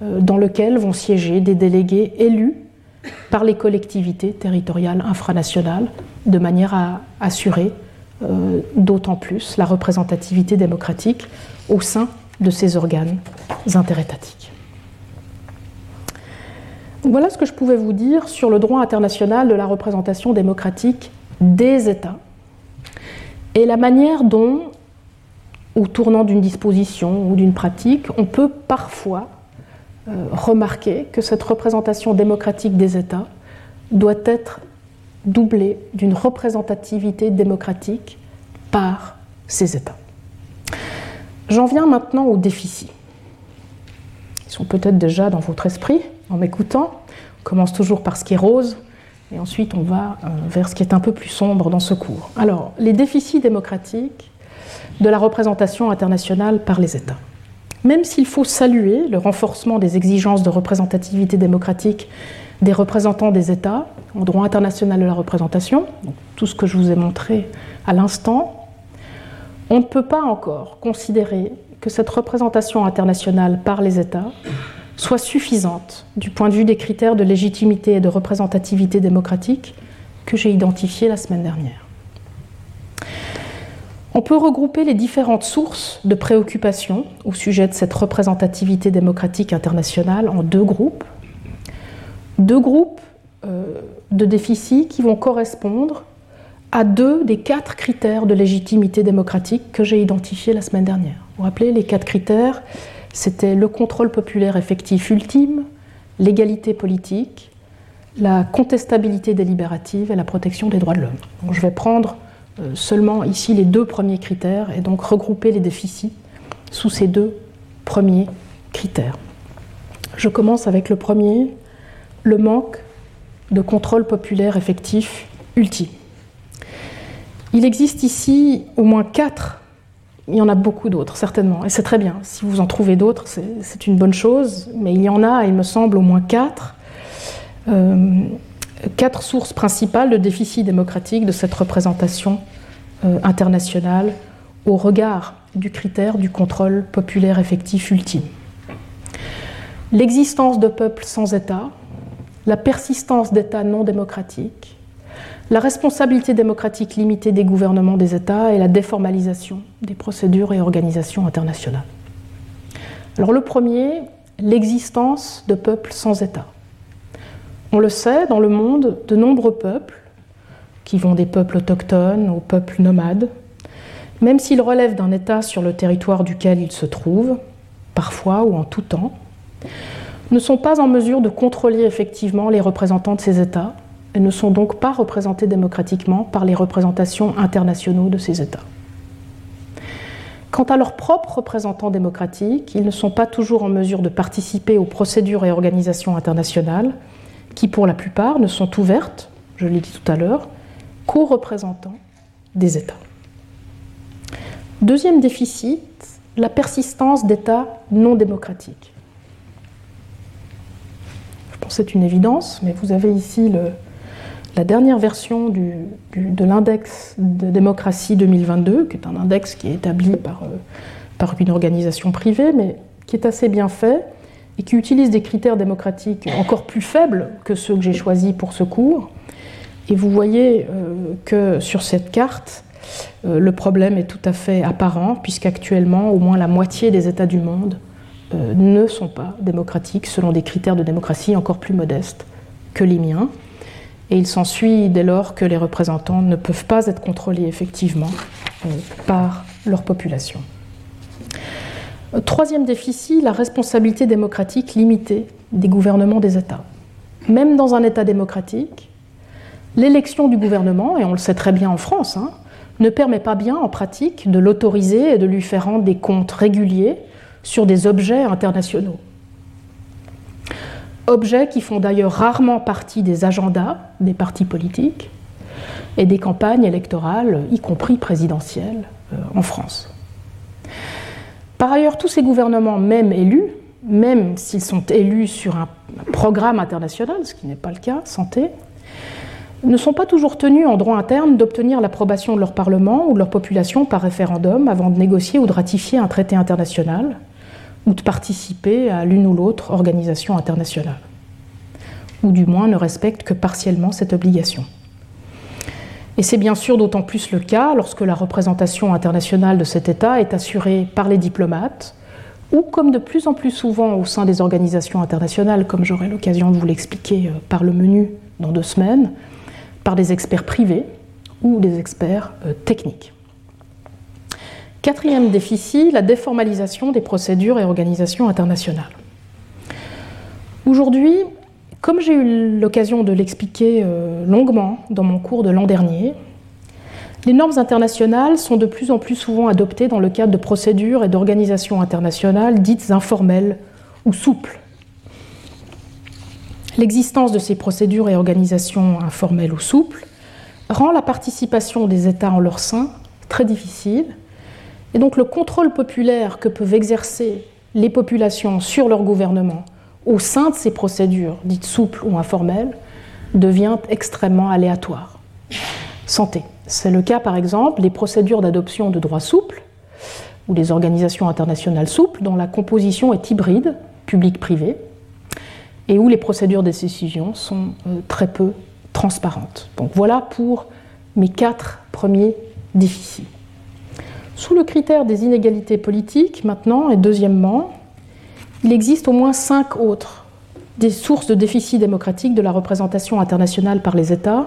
euh, dans lesquelles vont siéger des délégués élus par les collectivités territoriales infranationales de manière à assurer euh, d'autant plus la représentativité démocratique au sein de ces organes interétatiques. Voilà ce que je pouvais vous dire sur le droit international de la représentation démocratique des États et la manière dont, au tournant d'une disposition ou d'une pratique, on peut parfois euh, remarquer que cette représentation démocratique des États doit être doublée d'une représentativité démocratique par ces États. J'en viens maintenant aux déficits. Ils sont peut-être déjà dans votre esprit en m'écoutant. On commence toujours par ce qui est rose et ensuite on va euh, vers ce qui est un peu plus sombre dans ce cours. Alors, les déficits démocratiques de la représentation internationale par les États. Même s'il faut saluer le renforcement des exigences de représentativité démocratique des représentants des États en droit international de la représentation, tout ce que je vous ai montré à l'instant, on ne peut pas encore considérer que cette représentation internationale par les États soit suffisante du point de vue des critères de légitimité et de représentativité démocratique que j'ai identifiés la semaine dernière. On peut regrouper les différentes sources de préoccupation au sujet de cette représentativité démocratique internationale en deux groupes. Deux groupes euh, de déficits qui vont correspondre à deux des quatre critères de légitimité démocratique que j'ai identifiés la semaine dernière. Vous vous rappelez, les quatre critères, c'était le contrôle populaire effectif ultime, l'égalité politique, la contestabilité délibérative et la protection des droits de l'homme. je vais prendre euh, seulement ici les deux premiers critères et donc regrouper les déficits sous ces deux premiers critères. Je commence avec le premier, le manque de contrôle populaire effectif ultime. Il existe ici au moins quatre, il y en a beaucoup d'autres certainement, et c'est très bien. Si vous en trouvez d'autres, c'est une bonne chose, mais il y en a, il me semble, au moins quatre. Euh, quatre sources principales de déficit démocratique de cette représentation euh, internationale au regard du critère du contrôle populaire effectif ultime. L'existence de peuples sans État, la persistance d'États non démocratiques, la responsabilité démocratique limitée des gouvernements des États et la déformalisation des procédures et organisations internationales. Alors le premier, l'existence de peuples sans État. On le sait, dans le monde, de nombreux peuples, qui vont des peuples autochtones aux peuples nomades, même s'ils relèvent d'un État sur le territoire duquel ils se trouvent, parfois ou en tout temps, ne sont pas en mesure de contrôler effectivement les représentants de ces États et ne sont donc pas représentés démocratiquement par les représentations internationaux de ces États. Quant à leurs propres représentants démocratiques, ils ne sont pas toujours en mesure de participer aux procédures et organisations internationales, qui pour la plupart ne sont ouvertes, je l'ai dit tout à l'heure, qu'aux représentants des États. Deuxième déficit, la persistance d'États non démocratiques. C'est une évidence, mais vous avez ici la dernière version de l'index de démocratie 2022, qui est un index qui est établi par, euh, par une organisation privée, mais qui est assez bien fait et qui utilise des critères démocratiques encore plus faibles que ceux que j'ai choisis pour ce cours. Et vous voyez euh, que sur cette carte, euh, le problème est tout à fait apparent, puisqu'actuellement, au moins la moitié des États du monde ne sont pas démocratiques selon des critères de démocratie encore plus modestes que les miens. Et il s'ensuit dès lors que les représentants ne peuvent pas être contrôlés effectivement euh, par leur population. Troisième déficit, la responsabilité démocratique limitée des gouvernements des États. Même dans un État démocratique, l'élection du gouvernement, et on le sait très bien en France, hein, ne permet pas bien en pratique de l'autoriser et de lui faire rendre des comptes réguliers sur des objets internationaux objets qui font d'ailleurs rarement partie des agendas des partis politiques et des campagnes électorales, y compris présidentielles, euh, en France. Par ailleurs, tous ces gouvernements, même élus, même s'ils sont élus sur un programme international, ce qui n'est pas le cas, santé, ne sont pas toujours tenus en droit interne d'obtenir l'approbation de leur Parlement ou de leur population par référendum avant de négocier ou de ratifier un traité international ou de participer à l'une ou l'autre organisation internationale, ou du moins ne respectent que partiellement cette obligation. Et c'est bien sûr d'autant plus le cas lorsque la représentation internationale de cet État est assurée par les diplomates, ou comme de plus en plus souvent au sein des organisations internationales, comme j'aurai l'occasion de vous l'expliquer euh, par le menu dans deux semaines, par des experts privés ou des experts euh, techniques. Quatrième déficit, la déformalisation des procédures et organisations internationales. Aujourd'hui, comme j'ai eu l'occasion de l'expliquer euh, longuement dans mon cours de l'an dernier, les normes internationales sont de plus en plus souvent adoptées dans le cadre de procédures et d'organisations internationales dites informelles ou souples. L'existence de ces procédures et organisations informelles ou souples rend la participation des États en leur sein très difficile et donc le contrôle populaire que peuvent exercer les populations sur leur gouvernement au sein de ces procédures dites souples ou informelles devient extrêmement aléatoire. Santé. C'est le cas par exemple des procédures d'adoption de droits souples ou des organisations internationales souples dont la composition est hybride, public-privé, et où les procédures de décision sont euh, très peu transparentes. Donc voilà pour mes quatre premiers déficits. Sous le critère des inégalités politiques, maintenant, et deuxièmement, il existe au moins cinq autres des sources de déficit démocratique de la représentation internationale par les États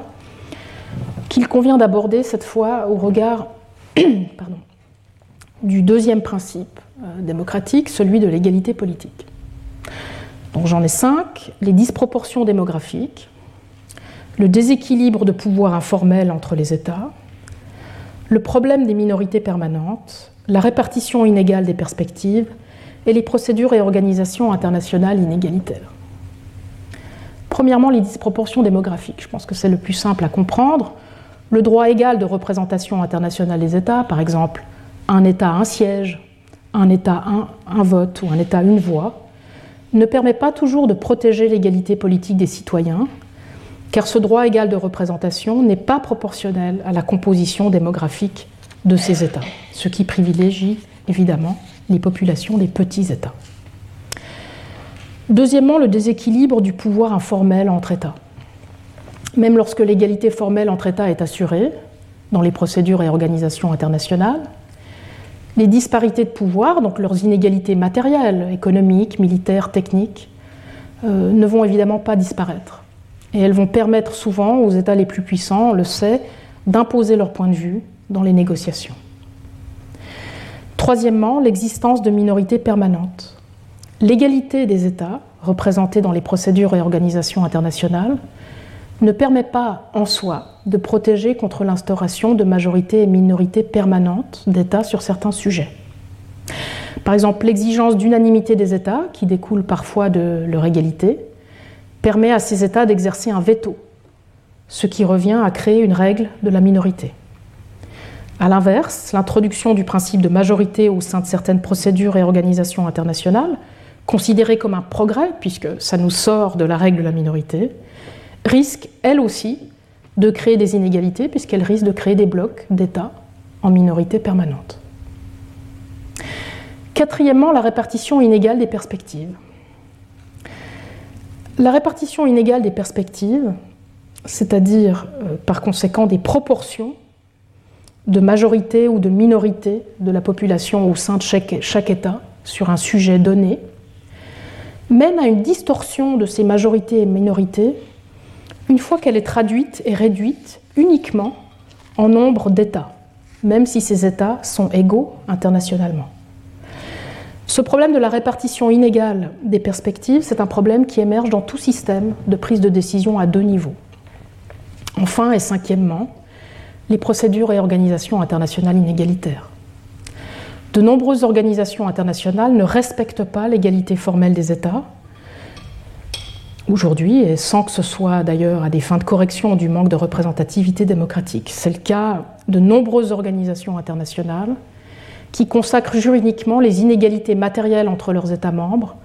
qu'il convient d'aborder cette fois au regard du deuxième principe euh, démocratique, celui de l'égalité politique. Donc j'en ai cinq les disproportions démographiques, le déséquilibre de pouvoir informel entre les États, le problème des minorités permanentes, la répartition inégale des perspectives et les procédures et organisations internationales inégalitaires. Premièrement, les disproportions démographiques. Je pense que c'est le plus simple à comprendre. Le droit égal de représentation internationale des États, par exemple, un État un siège, un État un, vote ou un État une voix, ne permet pas toujours de protéger l'égalité politique des citoyens car ce droit égal de représentation n'est pas proportionnel à la composition démographique de ces États, ce qui privilégie évidemment les populations des petits États. Deuxièmement, le déséquilibre du pouvoir informel entre États. Même lorsque l'égalité formelle entre États est assurée dans les procédures et organisations internationales, les disparités de pouvoir, donc leurs inégalités matérielles, économiques, militaires, techniques, euh, ne vont évidemment pas disparaître. Et elles vont permettre souvent aux États les plus puissants, on le sait, d'imposer leur point de vue dans les négociations. Troisièmement, l'existence de minorités permanentes. L'égalité des États, représentée dans les procédures et organisations internationales, ne permet pas en soi de protéger contre l'instauration de majorités et minorités permanentes d'États sur certains sujets. Par exemple, l'exigence d'unanimité des États, qui découle parfois de leur égalité, permet à ces États d'exercer un veto, ce qui revient à créer une règle de la minorité. A l'inverse, l'introduction du principe de majorité au sein de certaines procédures et organisations internationales, considérée comme un progrès, puisque ça nous sort de la règle de la minorité, risque, elle aussi, de créer des inégalités, puisqu'elle risque de créer des blocs d'États en minorité permanente. Quatrièmement, la répartition inégale des perspectives. La répartition inégale des perspectives, c'est-à-dire euh, par conséquent des proportions de majorité ou de minorité de la population au sein de chaque, chaque État sur un sujet donné, mène à une distorsion de ces majorités et minorités une fois qu'elle est traduite et réduite uniquement en nombre d'États, même si ces États sont égaux internationalement. Ce problème de la répartition inégale des perspectives, c'est un problème qui émerge dans tout système de prise de décision à deux niveaux. Enfin et cinquièmement, les procédures et organisations internationales inégalitaires. De nombreuses organisations internationales ne respectent pas l'égalité formelle des États aujourd'hui, et sans que ce soit d'ailleurs à des fins de correction du manque de représentativité démocratique. C'est le cas de nombreuses organisations internationales qui consacrent juridiquement les inégalités matérielles entre leurs États membres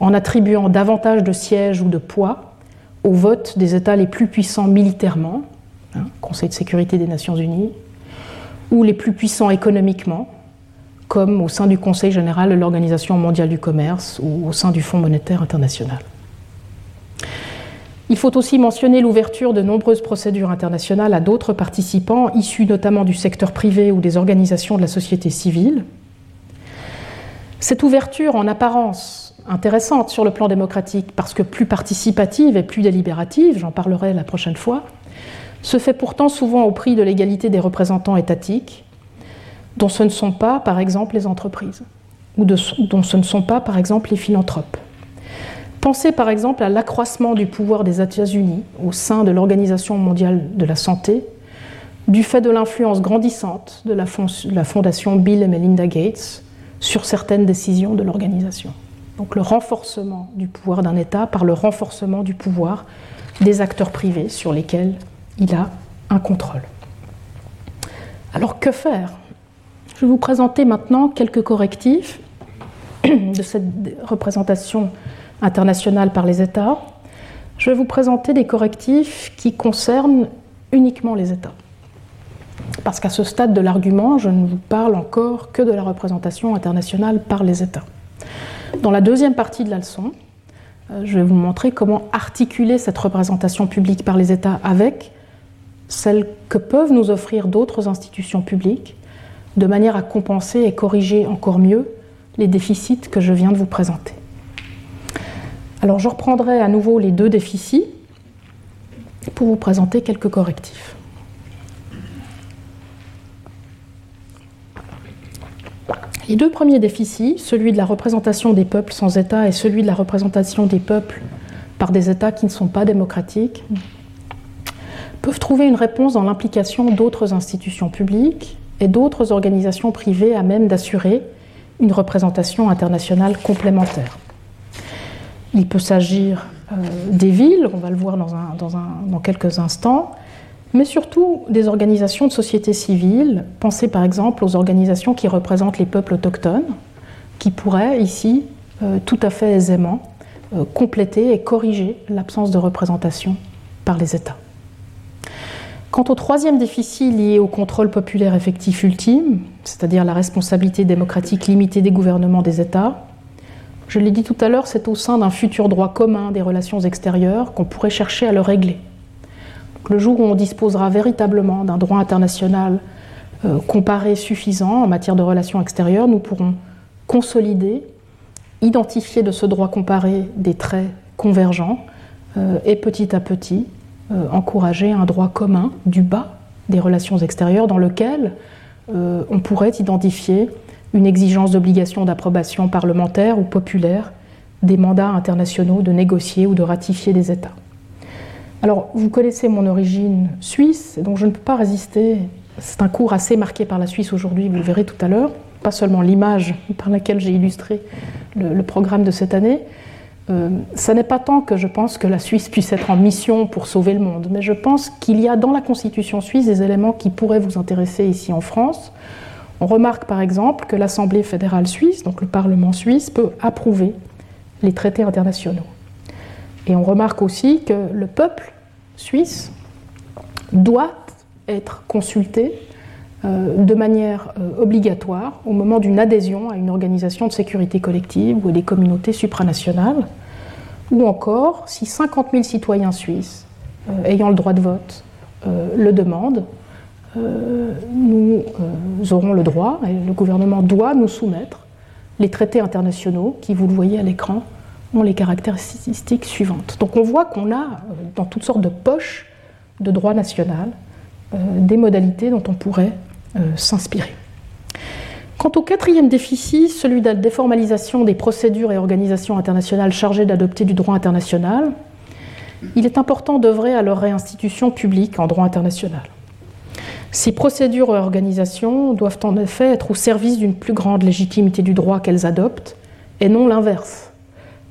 en attribuant davantage de sièges ou de poids au vote des États les plus puissants militairement, hein, Conseil de sécurité des Nations Unies, ou les plus puissants économiquement, comme au sein du Conseil général de l'Organisation mondiale du commerce ou au sein du Fonds monétaire international. Il faut aussi mentionner l'ouverture de nombreuses procédures internationales à d'autres participants, issus notamment du secteur privé ou des organisations de la société civile. Cette ouverture, en apparence intéressante sur le plan démocratique, parce que plus participative et plus délibérative, j'en parlerai la prochaine fois, se fait pourtant souvent au prix de l'égalité des représentants étatiques, dont ce ne sont pas, par exemple, les entreprises, ou dont ce ne sont pas, par exemple, les philanthropes. Pensez par exemple à l'accroissement du pouvoir des États-Unis au sein de l'Organisation mondiale de la santé, du fait de l'influence grandissante de la, fondation Bill et Melinda Gates sur certaines décisions de l'organisation. Donc le renforcement du pouvoir d'un État par le renforcement du pouvoir des acteurs privés sur lesquels il a un contrôle. Alors que faire? Je vais vous présenter maintenant quelques correctifs de cette représentation internationale par les États, je vais vous présenter des correctifs qui concernent uniquement les États. Parce qu'à ce stade de l'argument, je ne vous parle encore que de la représentation internationale par les États. Dans la deuxième partie de la leçon, euh, je vais vous montrer comment articuler cette représentation publique par les États avec celle que peuvent nous offrir d'autres institutions publiques, de manière à compenser et corriger encore mieux les déficits que je viens de vous présenter. Alors je reprendrai à nouveau les deux déficits pour vous présenter quelques correctifs. Les deux premiers déficits, celui de la représentation des peuples sans État et celui de la représentation des peuples par des États qui ne sont pas démocratiques, peuvent trouver une réponse dans l'implication d'autres institutions publiques et d'autres organisations privées à même d'assurer une représentation internationale complémentaire. Il peut s'agir euh, des villes, on va le voir dans, quelques instants, mais surtout des organisations de société civile. Pensez par exemple aux organisations qui représentent les peuples autochtones, qui pourraient ici euh, tout à fait aisément euh, compléter et corriger l'absence de représentation par les États. Quant au troisième déficit lié au contrôle populaire effectif ultime, c'est-à-dire la responsabilité démocratique limitée des gouvernements des États, je l'ai dit tout à l'heure, c'est au sein d'un futur droit commun des relations extérieures qu'on pourrait chercher à le régler. le jour où on disposera véritablement d'un droit international euh, comparé suffisant en matière de relations extérieures, nous pourrons consolider, identifier de ce droit comparé des traits convergents euh, et petit à petit euh, encourager un droit commun du bas des relations extérieures dans lequel on pourrait identifier une exigence d'obligation d'approbation parlementaire ou populaire des mandats internationaux de négocier ou de ratifier des États. Alors, vous connaissez mon origine suisse, donc je ne peux pas résister. C'est un cours assez marqué par la Suisse aujourd'hui, vous le verrez tout à l'heure. Pas seulement l'image par laquelle j'ai illustré le, programme de cette année. Euh, ça n'est pas tant que je pense que la Suisse puisse être en mission pour sauver le monde, mais je pense qu'il y a dans la Constitution suisse des éléments qui pourraient vous intéresser ici en France. On remarque par exemple que l'Assemblée fédérale suisse, donc le Parlement suisse, peut approuver les traités internationaux. Et on remarque aussi que le peuple suisse doit être consulté euh, de manière euh, obligatoire au moment d'une adhésion à une organisation de sécurité collective ou à des communautés supranationales, ou encore si 50 000 citoyens suisses euh, ayant le droit de vote le demandent, nous euh, aurons le droit, et le gouvernement doit nous soumettre les traités internationaux qui, vous le voyez à l'écran, ont les caractéristiques suivantes. Donc on voit qu'on a, euh, dans toutes sortes de poches de droit national, des modalités dont on pourrait s'inspirer. Quant au quatrième déficit, celui de la déformalisation des procédures et organisations internationales chargées d'adopter du droit international, il est important d'œuvrer à leur réinstitution publique en droit international. Ces procédures et organisations doivent en effet être au service d'une plus grande légitimité du droit qu'elles adoptent, et non l'inverse.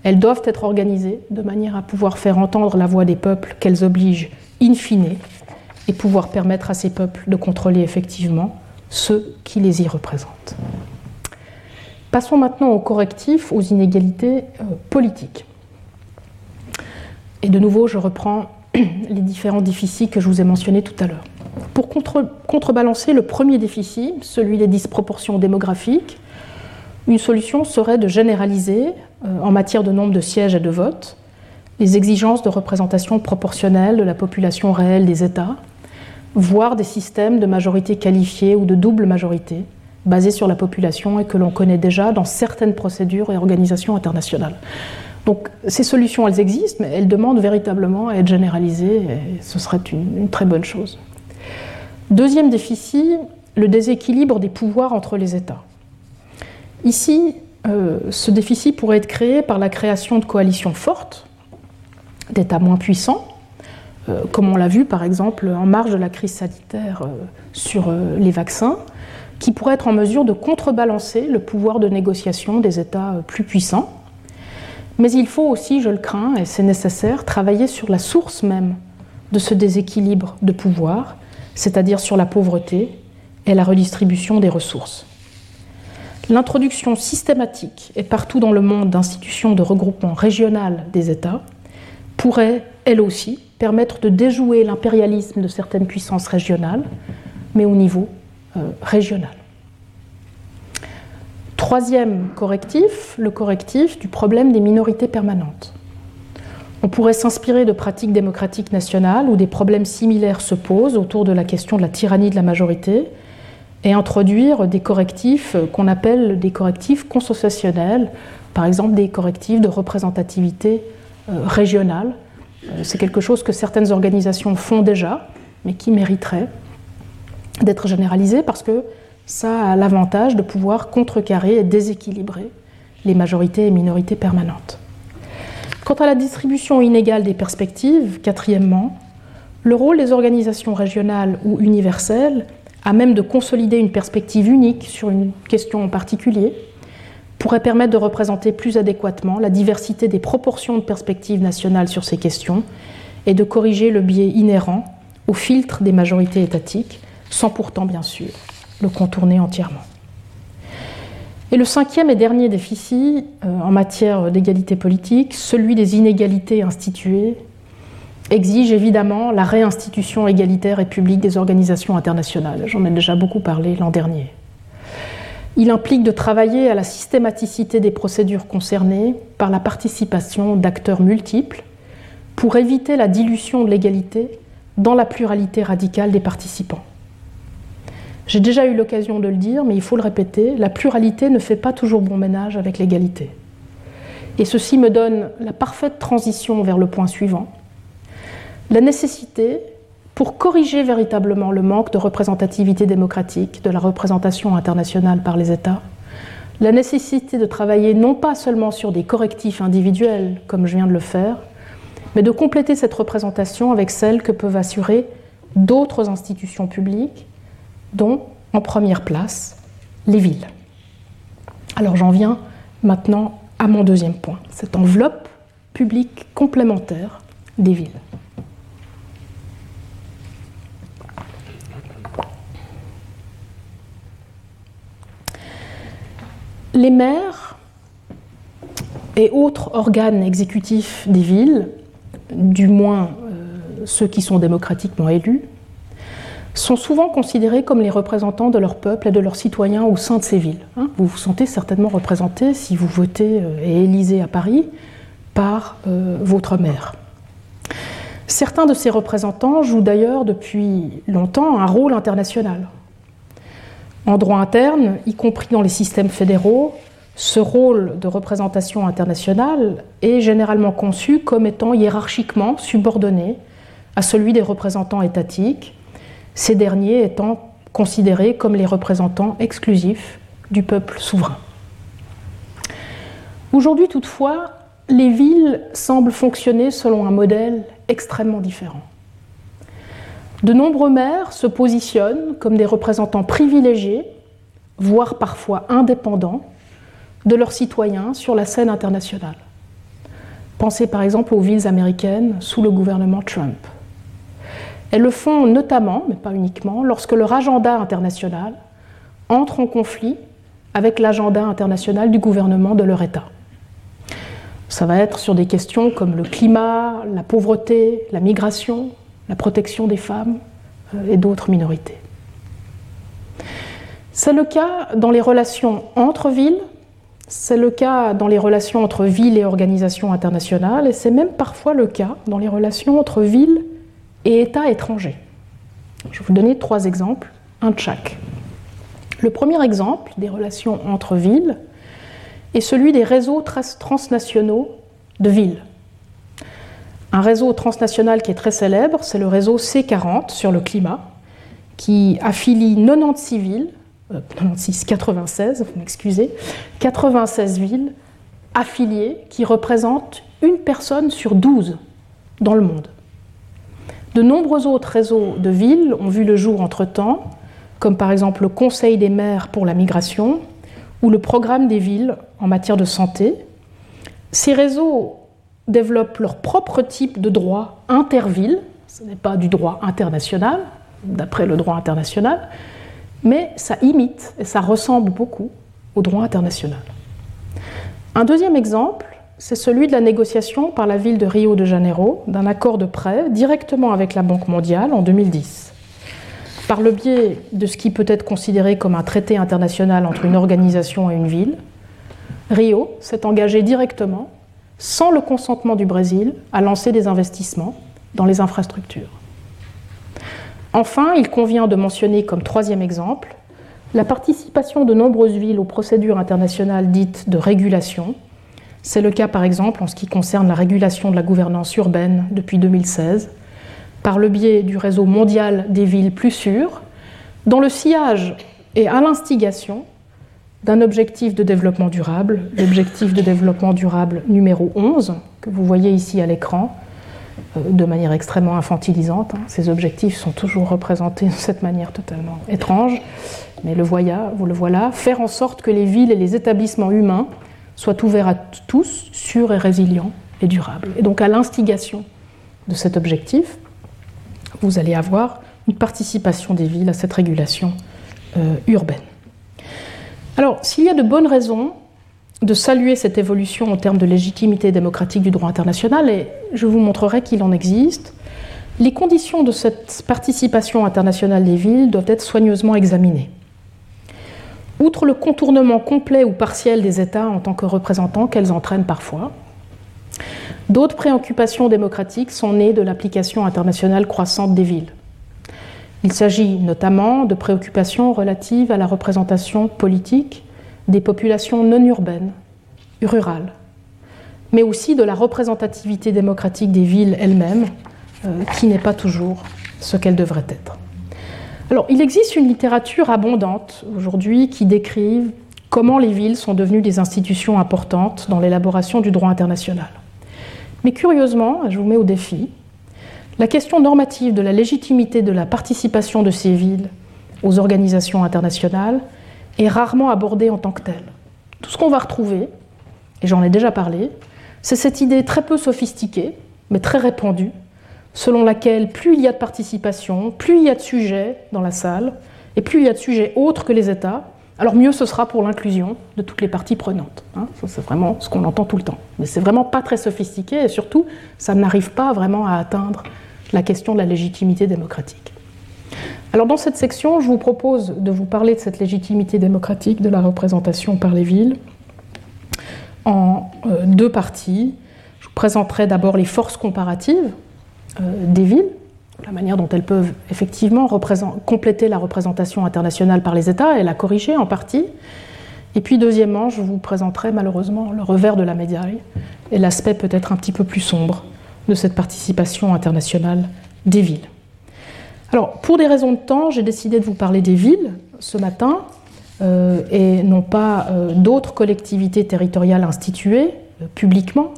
Elles doivent être organisées de manière à pouvoir faire entendre la voix des peuples qu'elles obligent in fine, et pouvoir permettre à ces peuples de contrôler effectivement ceux qui les y représentent. Passons maintenant aux correctifs, aux inégalités euh, politiques. Et de nouveau, je reprends les différents déficits que je vous ai mentionnés tout à l'heure. Pour contrebalancer le premier déficit, celui des disproportions démographiques, une solution serait de généraliser, euh, en matière de nombre de sièges et de votes, les exigences de représentation proportionnelle de la population réelle des États, voire des systèmes de majorité qualifiée ou de double majorité, basés sur la population et que l'on connaît déjà dans certaines procédures et organisations internationales. Donc ces solutions, elles existent, mais elles demandent véritablement à être généralisées, et ce serait une, très bonne chose. Deuxième déficit, le déséquilibre des pouvoirs entre les États. Ici, euh, ce déficit pourrait être créé par la création de coalitions fortes, d'États moins puissants, euh, comme on l'a vu par exemple en marge de la crise sanitaire euh, sur les vaccins, qui pourraient être en mesure de contrebalancer le pouvoir de négociation des États plus puissants mais il faut aussi, je le crains, et c'est nécessaire, travailler sur la source même de ce déséquilibre de pouvoir, c'est-à-dire sur la pauvreté et la redistribution des ressources. L'introduction systématique et partout dans le monde d'institutions de regroupement régional des États pourrait, elle aussi, permettre de déjouer l'impérialisme de certaines puissances régionales, mais au niveau euh, régional. Troisième correctif, le correctif du problème des minorités permanentes. On pourrait s'inspirer de pratiques démocratiques nationales où des problèmes similaires se posent autour de la question de la tyrannie de la majorité et introduire des correctifs qu'on appelle des correctifs consociationnels, par exemple des correctifs de représentativité euh, régionale. Euh, c'est quelque chose que certaines organisations font déjà, mais qui mériterait d'être généralisé parce que ça a l'avantage de pouvoir contrecarrer et déséquilibrer les majorités et minorités permanentes. Quant à la distribution inégale des perspectives, quatrièmement, le rôle des organisations régionales ou universelles, à même de consolider une perspective unique sur une question en particulier, pourrait permettre de représenter plus adéquatement la diversité des proportions de perspectives nationales sur ces questions et de corriger le biais inhérent au filtre des majorités étatiques, sans pourtant, bien sûr, le contourner entièrement. Et le cinquième et dernier déficit euh, en matière d'égalité politique, celui des inégalités instituées, exige évidemment la réinstitution égalitaire et publique des organisations internationales. J'en ai déjà beaucoup parlé l'an dernier. Il implique de travailler à la systématicité des procédures concernées par la participation d'acteurs multiples pour éviter la dilution de l'égalité dans la pluralité radicale des participants. J'ai déjà eu l'occasion de le dire, mais il faut le répéter, la pluralité ne fait pas toujours bon ménage avec l'égalité. Et ceci me donne la parfaite transition vers le point suivant. La nécessité, pour corriger véritablement le manque de représentativité démocratique de la représentation internationale par les États, la nécessité de travailler non pas seulement sur des correctifs individuels, comme je viens de le faire, mais de compléter cette représentation avec celle que peuvent assurer d'autres institutions publiques dont en première place les villes. Alors j'en viens maintenant à mon deuxième point, cette enveloppe publique complémentaire des villes. Les maires et autres organes exécutifs des villes, du moins euh, ceux qui sont démocratiquement élus, sont souvent considérés comme les représentants de leur peuple et de leurs citoyens au sein de ces villes. Hein. vous vous sentez certainement représenté, si vous votez euh, et élisez à Paris, par euh, votre maire. Certains de ces représentants jouent d'ailleurs depuis longtemps un rôle international. En droit interne, y compris dans les systèmes fédéraux, ce rôle de représentation internationale est généralement conçu comme étant hiérarchiquement subordonné à celui des représentants étatiques ces derniers étant considérés comme les représentants exclusifs du peuple souverain. Aujourd'hui toutefois, les villes semblent fonctionner selon un modèle extrêmement différent. De nombreux maires se positionnent comme des représentants privilégiés, voire parfois indépendants, de leurs citoyens sur la scène internationale. Pensez par exemple aux villes américaines sous le gouvernement Trump. Elles le font notamment, mais pas uniquement, lorsque leur agenda international entre en conflit avec l'agenda international du gouvernement de leur État. Ça va être sur des questions comme le climat, la pauvreté, la migration, la protection des femmes euh, et d'autres minorités. C'est le cas dans les relations entre villes, c'est le cas dans les relations entre villes et organisations internationales, et c'est même parfois le cas dans les relations entre villes et États étrangers. Je vais vous donner trois exemples, un de chaque. Le premier exemple des relations entre villes est celui des réseaux transnationaux de villes. Un réseau transnational qui est très célèbre, c'est le réseau C40 sur le climat, qui affilie 96 villes, 96, 96, vous m'excusez, 96 villes affiliées qui représentent une personne sur 12 dans le monde. De nombreux autres réseaux de villes ont vu le jour entre-temps, comme par exemple le Conseil des maires pour la migration ou le Programme des villes en matière de santé. Ces réseaux développent leur propre type de droit interville, ce n'est pas du droit international, d'après le droit international, mais ça imite et ça ressemble beaucoup au droit international. Un deuxième exemple, c'est celui de la négociation par la ville de Rio de Janeiro d'un accord de prêt directement avec la Banque mondiale en 2010. Par le biais de ce qui peut être considéré comme un traité international entre une organisation et une ville, Rio s'est engagé directement sans le consentement du Brésil, à lancer des investissements dans les infrastructures. Enfin, il convient de mentionner comme troisième exemple la participation de nombreuses villes aux procédures internationales dites de régulation. C'est le cas par exemple en ce qui concerne la régulation de la gouvernance urbaine depuis 2016, par le biais du réseau mondial des villes plus sûres, dont le sillage est à l'instigation d'un objectif de développement durable, l'objectif de développement durable numéro 11, que vous voyez ici à l'écran, euh, de manière extrêmement infantilisante. Hein. Ces objectifs sont toujours représentés de cette manière totalement étrange, mais le vous le voilà, faire en sorte que les villes et les établissements humains soient ouverts à tous, sûrs et résilients et durables. Et donc à l'instigation de cet objectif, vous allez avoir une participation des villes à cette régulation euh, urbaine. Alors, s'il y a de bonnes raisons de saluer cette évolution en termes de légitimité démocratique du droit international, et je vous montrerai qu'il en existe, les conditions de cette participation internationale des villes doivent être soigneusement examinées. Outre le contournement complet ou partiel des États en tant que représentants qu'elles entraînent parfois, d'autres préoccupations démocratiques sont nées de l'application internationale croissante des villes. Il s'agit notamment de préoccupations relatives à la représentation politique des populations non urbaines, rurales, mais aussi de la représentativité démocratique des villes elles-mêmes, euh, qui n'est pas toujours ce qu'elle devrait être. Alors, il existe une littérature abondante aujourd'hui qui décrive comment les villes sont devenues des institutions importantes dans l'élaboration du droit international. Mais curieusement, je vous mets au défi, la question normative de la légitimité de la participation de ces villes aux organisations internationales est rarement abordée en tant que telle. Tout ce qu'on va retrouver, et j'en ai déjà parlé, c'est cette idée très peu sophistiquée, mais très répandue, selon laquelle plus il y a de participation, plus il y a de sujets dans la salle, et plus il y a de sujets autres que les États, alors mieux ce sera pour l'inclusion de toutes les parties prenantes. Hein. c'est vraiment ce qu'on entend tout le temps. Mais c'est vraiment pas très sophistiqué, et surtout, ça n'arrive pas vraiment à atteindre la question de la légitimité démocratique. Alors dans cette section, je vous propose de vous parler de cette légitimité démocratique de la représentation par les villes en euh, deux parties. Je vous présenterai d'abord les forces comparatives des villes, la manière dont elles peuvent effectivement compléter la représentation internationale par les États et la corriger en partie. Et puis deuxièmement, je vous présenterai malheureusement le revers de la médaille et l'aspect peut-être un petit peu plus sombre de cette participation internationale des villes. Alors, pour des raisons de temps, j'ai décidé de vous parler des villes ce matin, euh, et non pas euh, d'autres collectivités territoriales instituées euh, publiquement,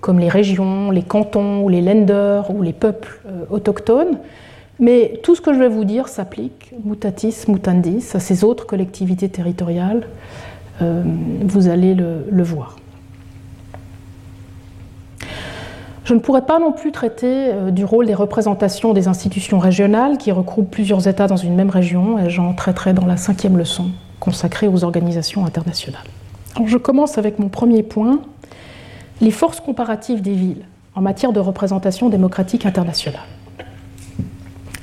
comme les régions, les cantons, ou les lenders ou les peuples autochtones. Mais tout ce que je vais vous dire s'applique, mutatis mutandis, à ces autres collectivités territoriales. vous allez le voir. Je ne pourrais pas non plus traiter euh, du rôle des représentations des institutions régionales qui regroupent plusieurs États dans une même région, j'en traiterai dans la cinquième leçon consacrée aux organisations internationales. je commence avec mon premier point, les forces comparatives des villes en matière de représentation démocratique internationale.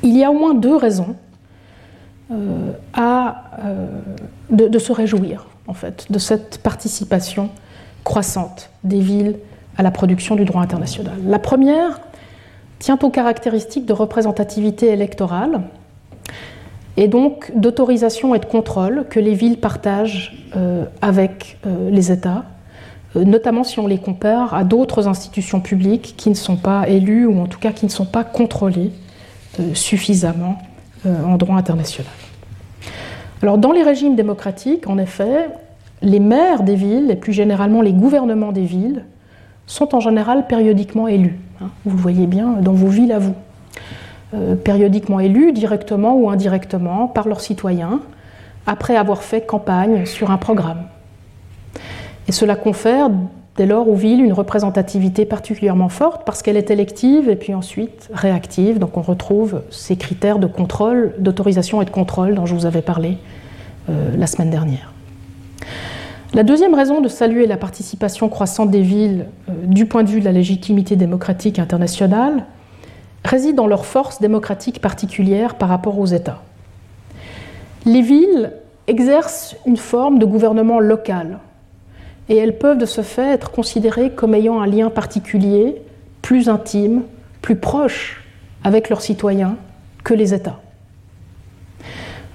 Il y a au moins deux raisons euh, à, euh, de, se réjouir, en fait, de cette participation croissante des villes à la production du droit international. La première tient aux caractéristiques de représentativité électorale et donc d'autorisation et de contrôle que les villes partagent euh, avec les États notamment si on les compare à d'autres institutions publiques qui ne sont pas élues ou en tout cas qui ne sont pas contrôlées euh, suffisamment euh, en droit international. Alors dans les régimes démocratiques, en effet, les maires des villes et plus généralement les gouvernements des villes sont en général périodiquement élus. Hein. vous le voyez bien dans vos villes à vous. périodiquement élus, directement ou indirectement, par leurs citoyens, après avoir fait campagne sur un programme. Et cela confère dès lors aux villes une représentativité particulièrement forte parce qu'elle est élective et puis ensuite réactive. Donc on retrouve ces critères de contrôle, d'autorisation et de contrôle dont je vous avais parlé euh, la semaine dernière. La deuxième raison de saluer la participation croissante des villes euh, du point de vue de la légitimité démocratique internationale réside dans leur force démocratique particulière par rapport aux États. Les villes exercent une forme de gouvernement local et elles peuvent de ce fait être considérées comme ayant un lien particulier, plus intime, plus proche avec leurs citoyens que les États.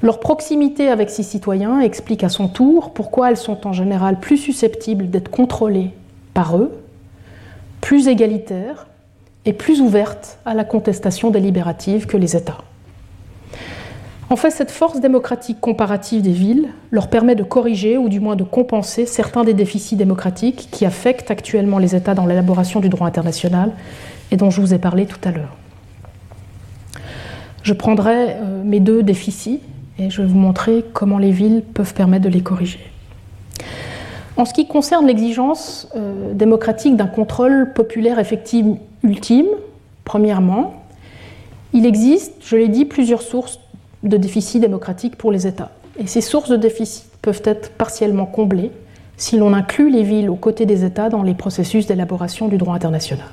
Leur proximité avec ces citoyens explique à son tour pourquoi elles sont en général plus susceptibles d'être contrôlées par eux, plus égalitaires et plus ouvertes à la contestation délibérative que les États. En fait, cette force démocratique comparative des villes leur permet de corriger ou du moins de compenser certains des déficits démocratiques qui affectent actuellement les États dans l'élaboration du droit international et dont je vous ai parlé tout à l'heure. Je prendrai euh, mes deux déficits et je vais vous montrer comment les villes peuvent permettre de les corriger. En ce qui concerne l'exigence euh, démocratique d'un contrôle populaire effectif ultime, premièrement, il existe, je l'ai dit, plusieurs sources de déficit démocratique pour les États. Et ces sources de déficit peuvent être partiellement comblées si l'on inclut les villes aux côtés des États dans les processus d'élaboration du droit international.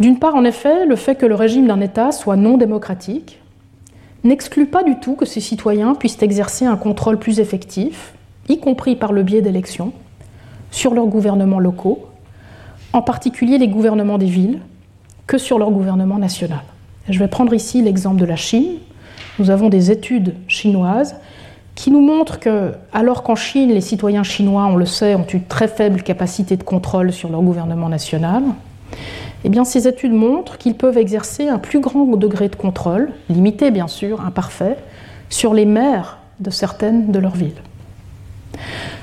D'une part, en effet, le fait que le régime d'un État soit non démocratique n'exclut pas du tout que ses citoyens puissent exercer un contrôle plus effectif, y compris par le biais d'élections, sur leurs gouvernements locaux, en particulier les gouvernements des villes, que sur leur gouvernement national. Je vais prendre ici l'exemple de la Chine, nous avons des études chinoises qui nous montrent que, alors qu'en Chine, les citoyens chinois, on le sait, ont une très faible capacité de contrôle sur leur gouvernement national, eh ces études montrent qu'ils peuvent exercer un plus grand degré de contrôle, limité bien sûr, imparfait, sur les maires de certaines de leurs villes.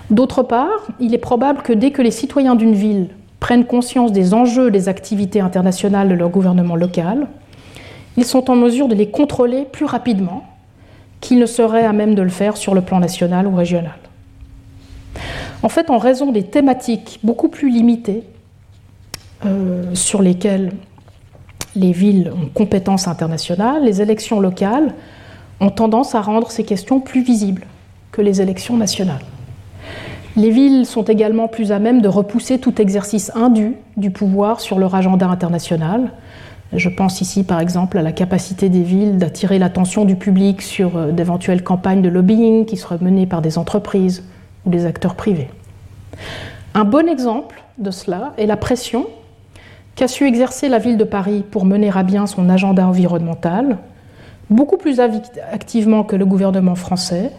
D'autre part, il est probable que dès que les citoyens d'une ville prennent conscience des enjeux des activités internationales de leur gouvernement local, ils sont en mesure de les contrôler plus rapidement qu'ils ne seraient à même de le faire sur le plan national ou régional. En fait, en raison des thématiques beaucoup plus limitées euh, sur lesquelles les villes ont compétence internationale, les élections locales ont tendance à rendre ces questions plus visibles que les élections nationales. Les villes sont également plus à même de repousser tout exercice indu du pouvoir sur leur agenda international, je pense ici par exemple à la capacité des villes d'attirer l'attention du public sur euh, d'éventuelles campagnes de lobbying qui seraient menées par des entreprises ou des acteurs privés. Un bon exemple de cela est la pression qu'a su exercer la ville de Paris pour mener à bien son agenda environnemental, beaucoup plus activement que le gouvernement français,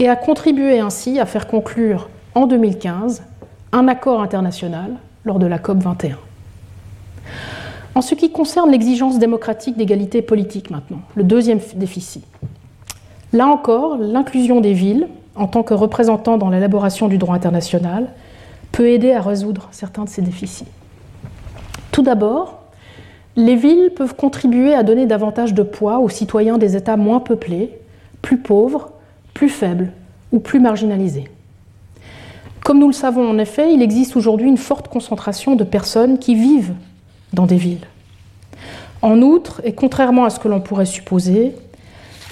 et a contribué ainsi à faire conclure en 2015 un accord international lors de la COP 21. En ce qui concerne l'exigence démocratique d'égalité politique maintenant, le deuxième déficit. Là encore, l'inclusion des villes, en tant que représentants dans l'élaboration du droit international, peut aider à résoudre certains de ces déficits. Tout d'abord, les villes peuvent contribuer à donner davantage de poids aux citoyens des États moins peuplés, plus pauvres, plus faibles ou plus marginalisés. Comme nous le savons en effet, il existe aujourd'hui une forte concentration de personnes qui vivent dans des villes. En outre, et contrairement à ce que l'on pourrait supposer,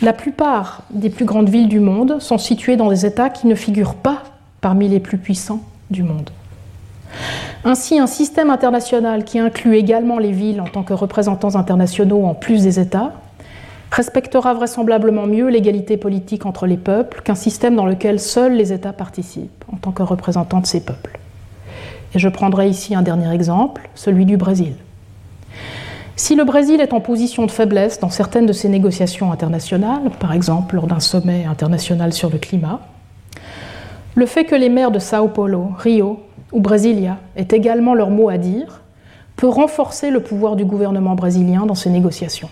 la plupart des plus grandes villes du monde sont situées dans des États qui ne figurent pas parmi les plus puissants du monde. Ainsi, un système international qui inclut également les villes en tant que représentants internationaux en plus des États respectera vraisemblablement mieux l'égalité politique entre les peuples qu'un système dans lequel seuls les États participent en tant que représentants de ces peuples. Et je prendrai ici un dernier exemple, celui du Brésil. Si le Brésil est en position de faiblesse dans certaines de ses négociations internationales, par exemple lors d'un sommet international sur le climat, le fait que les maires de Sao Paulo, Rio ou Brasilia aient également leur mot à dire peut renforcer le pouvoir du gouvernement brésilien dans ces négociations.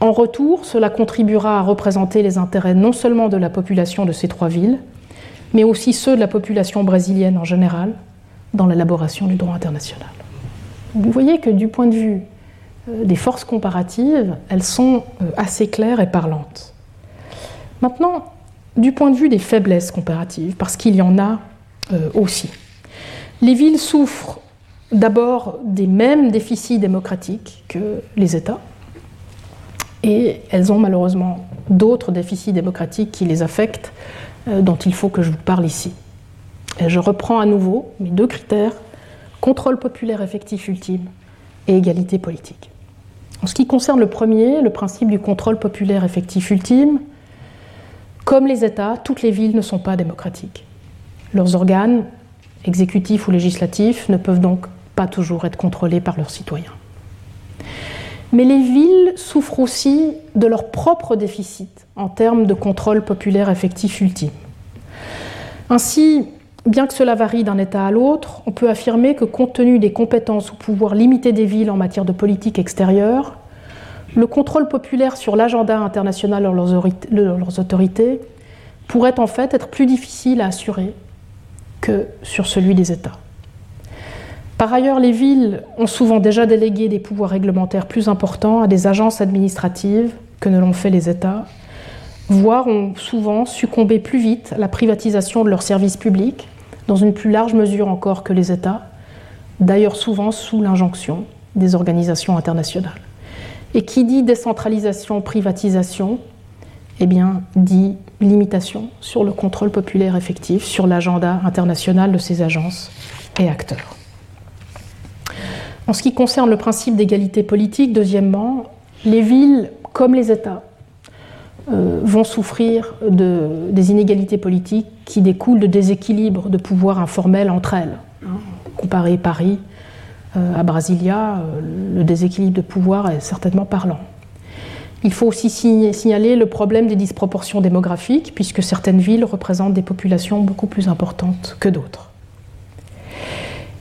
En retour, cela contribuera à représenter les intérêts non seulement de la population de ces trois villes, mais aussi ceux de la population brésilienne en général dans l'élaboration du droit international. Vous voyez que du point de vue des forces comparatives, elles sont euh, assez claires et parlantes. Maintenant, du point de vue des faiblesses comparatives, parce qu'il y en a euh, aussi, les villes souffrent d'abord des mêmes déficits démocratiques que les États, et elles ont malheureusement d'autres déficits démocratiques qui les affectent, dont il faut que je vous parle ici. Je reprends à nouveau mes deux critères, contrôle populaire effectif ultime et égalité politique. En ce qui concerne le premier, le principe du contrôle populaire effectif ultime, comme les États, toutes les villes ne sont pas démocratiques. Leurs organes, exécutifs ou législatifs, ne peuvent donc pas toujours être contrôlés par leurs citoyens. Mais les villes souffrent aussi de leur propre déficit en termes de contrôle populaire effectif ultime. Ainsi, Bien que cela varie d'un État à l'autre, on peut affirmer que compte tenu des compétences ou pouvoirs limités des villes en matière de politique extérieure, le contrôle populaire sur l'agenda international de leurs autorités pourrait en fait être plus difficile à assurer que sur celui des États. Par ailleurs, les villes ont souvent déjà délégué des pouvoirs réglementaires plus importants à des agences administratives que ne l'ont fait les États, voire ont souvent succombé plus vite à la privatisation de leurs services publics, dans une plus large mesure encore que les États, d'ailleurs souvent sous l'injonction des organisations internationales. Et qui dit décentralisation, privatisation, eh bien, dit limitation sur le contrôle populaire effectif, sur l'agenda international de ces agences et acteurs. En ce qui concerne le principe d'égalité politique, deuxièmement, les villes, comme les États, euh, vont souffrir de, des inégalités politiques qui découlent de déséquilibres de pouvoir informels entre elles. Hein. Comparé Paris euh, à Brasilia, euh, le déséquilibre de pouvoir est certainement parlant. Il faut aussi signaler le problème des disproportions démographiques, puisque certaines villes représentent des populations beaucoup plus importantes que d'autres.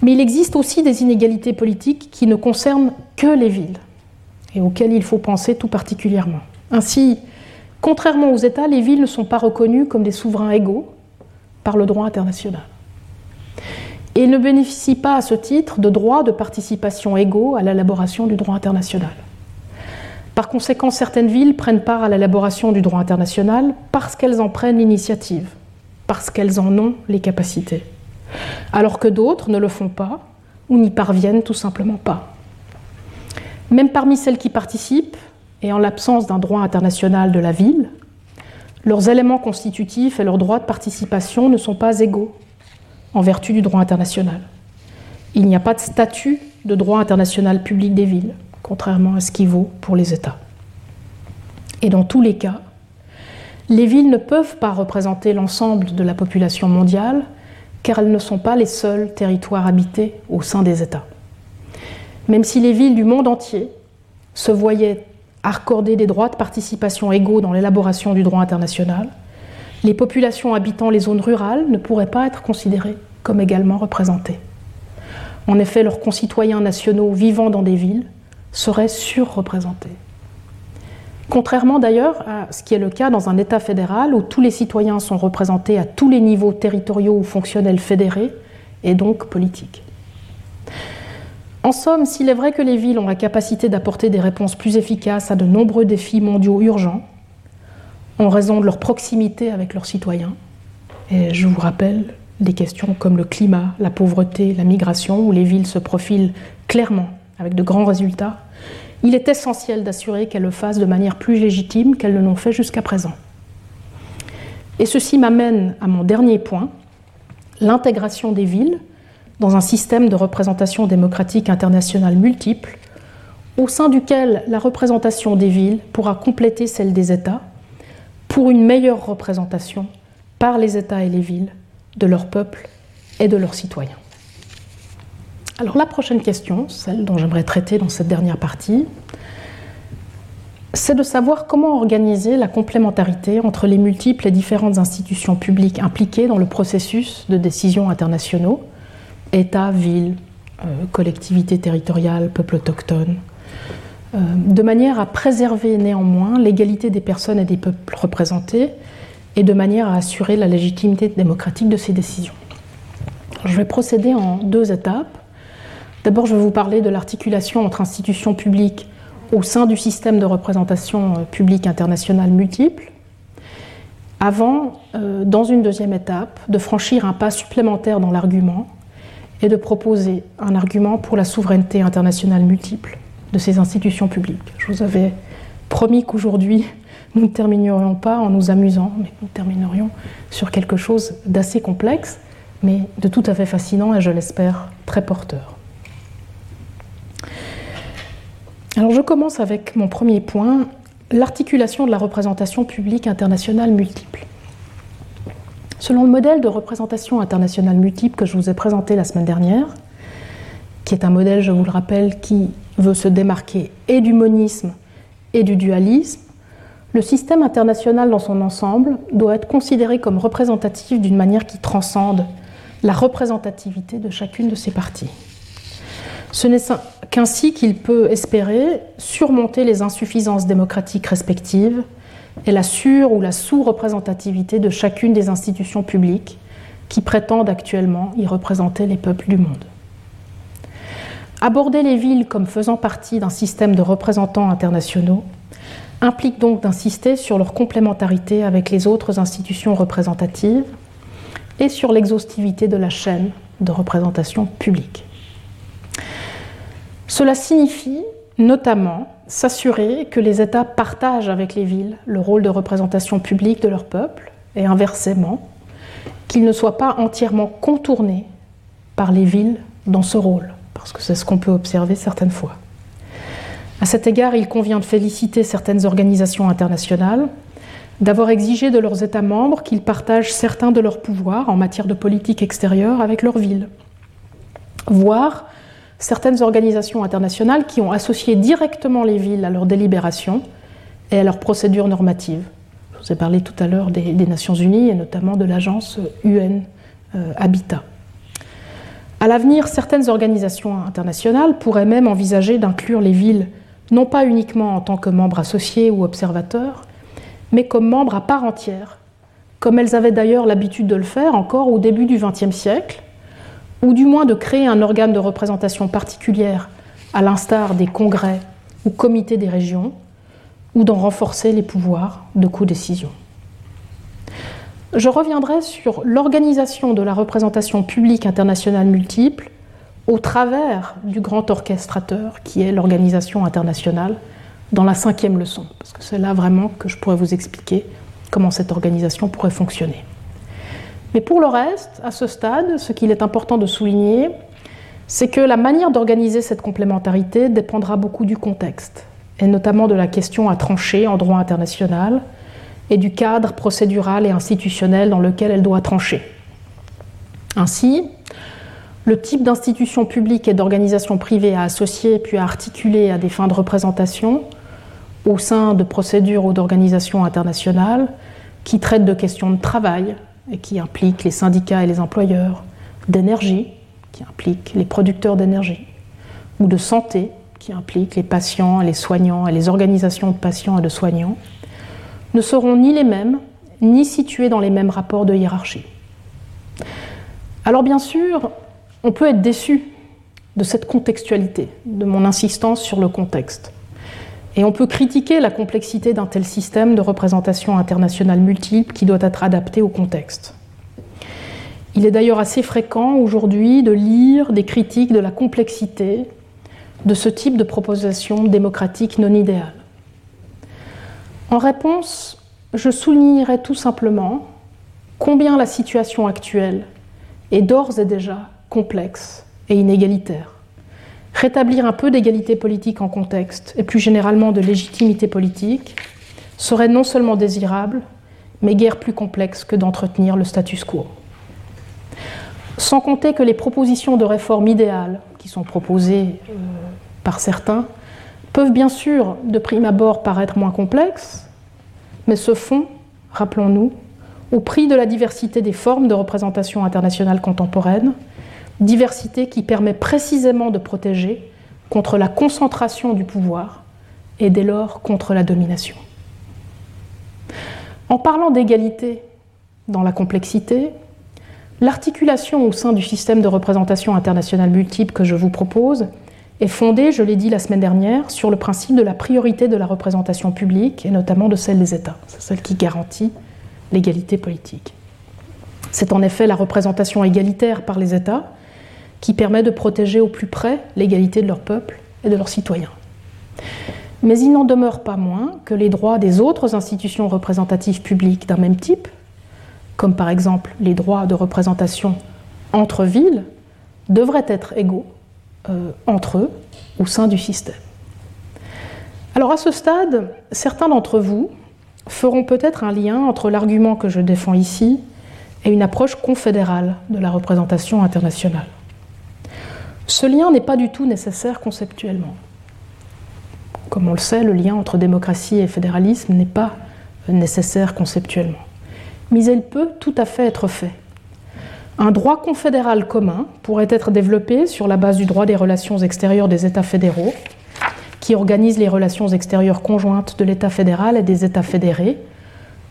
Mais il existe aussi des inégalités politiques qui ne concernent que les villes, et auxquelles il faut penser tout particulièrement. Ainsi, Contrairement aux États, les villes ne sont pas reconnues comme des souverains égaux par le droit international. Et ne bénéficient pas à ce titre de droits de participation égaux à l'élaboration du droit international. Par conséquent, certaines villes prennent part à l'élaboration du droit international parce qu'elles en prennent l'initiative, parce qu'elles en ont les capacités, alors que d'autres ne le font pas ou n'y parviennent tout simplement pas. Même parmi celles qui participent, et en l'absence d'un droit international de la ville, leurs éléments constitutifs et leurs droits de participation ne sont pas égaux en vertu du droit international. Il n'y a pas de statut de droit international public des villes, contrairement à ce qui vaut pour les États. Et dans tous les cas, les villes ne peuvent pas représenter l'ensemble de la population mondiale car elles ne sont pas les seuls territoires habités au sein des États. Même si les villes du monde entier se voyaient accorder des droits de participation égaux dans l'élaboration du droit international, les populations habitant les zones rurales ne pourraient pas être considérées comme également représentées. En effet, leurs concitoyens nationaux vivant dans des villes seraient surreprésentés. Contrairement d'ailleurs à ce qui est le cas dans un État fédéral où tous les citoyens sont représentés à tous les niveaux territoriaux ou fonctionnels fédérés et donc politiques. En somme, s'il est vrai que les villes ont la capacité d'apporter des réponses plus efficaces à de nombreux défis mondiaux urgents, en raison de leur proximité avec leurs citoyens, et je vous rappelle des questions comme le climat, la pauvreté, la migration, où les villes se profilent clairement avec de grands résultats, il est essentiel d'assurer qu'elles le fassent de manière plus légitime qu'elles ne l'ont fait jusqu'à présent. Et ceci m'amène à mon dernier point, l'intégration des villes dans un système de représentation démocratique internationale multiple, au sein duquel la représentation des villes pourra compléter celle des États pour une meilleure représentation par les États et les villes de leur peuple et de leurs citoyens. Alors la prochaine question, celle dont j'aimerais traiter dans cette dernière partie, c'est de savoir comment organiser la complémentarité entre les multiples et différentes institutions publiques impliquées dans le processus de décision internationaux, États, villes, euh, collectivités territoriales, peuples autochtones, euh, de manière à préserver néanmoins l'égalité des personnes et des peuples représentés et de manière à assurer la légitimité démocratique de ces décisions. Je vais procéder en deux étapes. D'abord, je vais vous parler de l'articulation entre institutions publiques au sein du système de représentation euh, publique internationale multiple, avant, dans une deuxième étape, de franchir un pas supplémentaire dans l'argument et de proposer un argument pour la souveraineté internationale multiple de ces institutions publiques. Je vous avais promis qu'aujourd'hui, nous ne terminerions pas en nous amusant, mais nous terminerions sur quelque chose d'assez complexe, mais de tout à fait fascinant et je l'espère très porteur. Alors je commence avec mon premier point, l'articulation de la représentation publique internationale multiple. Selon le modèle de représentation internationale multiple que je vous ai présenté la semaine dernière, qui est un modèle, je vous le rappelle, qui veut se démarquer et du monisme et du dualisme, le système international dans son ensemble doit être considéré comme représentatif d'une manière qui transcende la représentativité de chacune de ses parties. Ce n'est qu'ainsi qu'il peut espérer surmonter les insuffisances démocratiques respectives et la sur- ou la sous-représentativité de chacune des institutions publiques qui prétendent actuellement y représenter les peuples du monde. Aborder les villes comme faisant partie d'un système de représentants internationaux implique donc d'insister sur leur complémentarité avec les autres institutions représentatives et sur l'exhaustivité de la chaîne de représentation publique. Cela signifie notamment s'assurer que les États partagent avec les villes le rôle de représentation publique de leur peuple et inversement, qu'ils ne soient pas entièrement contournés par les villes dans ce rôle parce que c'est ce qu'on peut observer certaines fois. À cet égard, il convient de féliciter certaines organisations internationales d'avoir exigé de leurs États membres qu'ils partagent certains de leurs pouvoirs en matière de politique extérieure avec leurs villes, voire certaines organisations internationales qui ont associé directement les villes à leurs délibérations et à leurs procédures normatives. Je vous ai parlé tout à l'heure des, Nations Unies et notamment de l'agence UN euh, Habitat. À l'avenir, certaines organisations internationales pourraient même envisager d'inclure les villes non pas uniquement en tant que membres associés ou observateurs, mais comme membres à part entière, comme elles avaient d'ailleurs l'habitude de le faire encore au début du XXe siècle, ou du moins de créer un organe de représentation particulière, à l'instar des congrès ou comités des régions, ou d'en renforcer les pouvoirs de co-décision. Je reviendrai sur l'organisation de la représentation publique internationale multiple au travers du grand orchestrateur qui est l'organisation internationale dans la cinquième leçon, parce que c'est là vraiment que je pourrais vous expliquer comment cette organisation pourrait fonctionner. Mais pour le reste, à ce stade, ce qu'il est important de souligner, c'est que la manière d'organiser cette complémentarité dépendra beaucoup du contexte, et notamment de la question à trancher en droit international, et du cadre procédural et institutionnel dans lequel elle doit trancher. Ainsi, le type d'institution publique et d'organisation privée à associer puis à articuler à des fins de représentation au sein de procédures ou d'organisations internationales qui traitent de questions de travail qui impliquent les syndicats et les employeurs, d'énergie, qui impliquent les producteurs d'énergie, ou de santé, qui impliquent les patients, les soignants et les organisations de patients et de soignants, ne seront ni les mêmes, ni situés dans les mêmes rapports de hiérarchie. Alors bien sûr, on peut être déçu de cette contextualité, de mon insistance sur le contexte. Et on peut critiquer la complexité d'un tel système de représentation internationale multiple qui doit être adapté au contexte. Il est d'ailleurs assez fréquent aujourd'hui de lire des critiques de la complexité de ce type de proposition démocratique non idéale. En réponse, je soulignerai tout simplement combien la situation actuelle est d'ores et déjà complexe et inégalitaire. Rétablir un peu d'égalité politique en contexte et plus généralement de légitimité politique serait non seulement désirable, mais guère plus complexe que d'entretenir le status quo. Sans compter que les propositions de réforme idéales qui sont proposées euh, par certains peuvent bien sûr de prime abord paraître moins complexes, mais se font, rappelons-nous, au prix de la diversité des formes de représentation internationale contemporaine, diversité qui permet précisément de protéger contre la concentration du pouvoir et dès lors contre la domination. En parlant d'égalité dans la complexité, l'articulation au sein du système de représentation internationale multiple que je vous propose est fondée, je l'ai dit la semaine dernière, sur le principe de la priorité de la représentation publique et notamment de celle des États. C'est celle qui garantit l'égalité politique. C'est en effet la représentation égalitaire par les États qui permet de protéger au plus près l'égalité de leur peuple et de leurs citoyens. Mais il n'en demeure pas moins que les droits des autres institutions représentatives publiques d'un même type, comme par exemple les droits de représentation entre villes, devraient être égaux euh, entre eux au sein du système. Alors à ce stade, certains d'entre vous feront peut-être un lien entre l'argument que je défends ici et une approche confédérale de la représentation internationale. Ce lien n'est pas du tout nécessaire conceptuellement. Comme on le sait, le lien entre démocratie et fédéralisme n'est pas nécessaire conceptuellement. Mais il peut tout à fait être fait. Un droit confédéral commun pourrait être développé sur la base du droit des relations extérieures des États fédéraux, qui organise les relations extérieures conjointes de l'État fédéral et des États fédérés,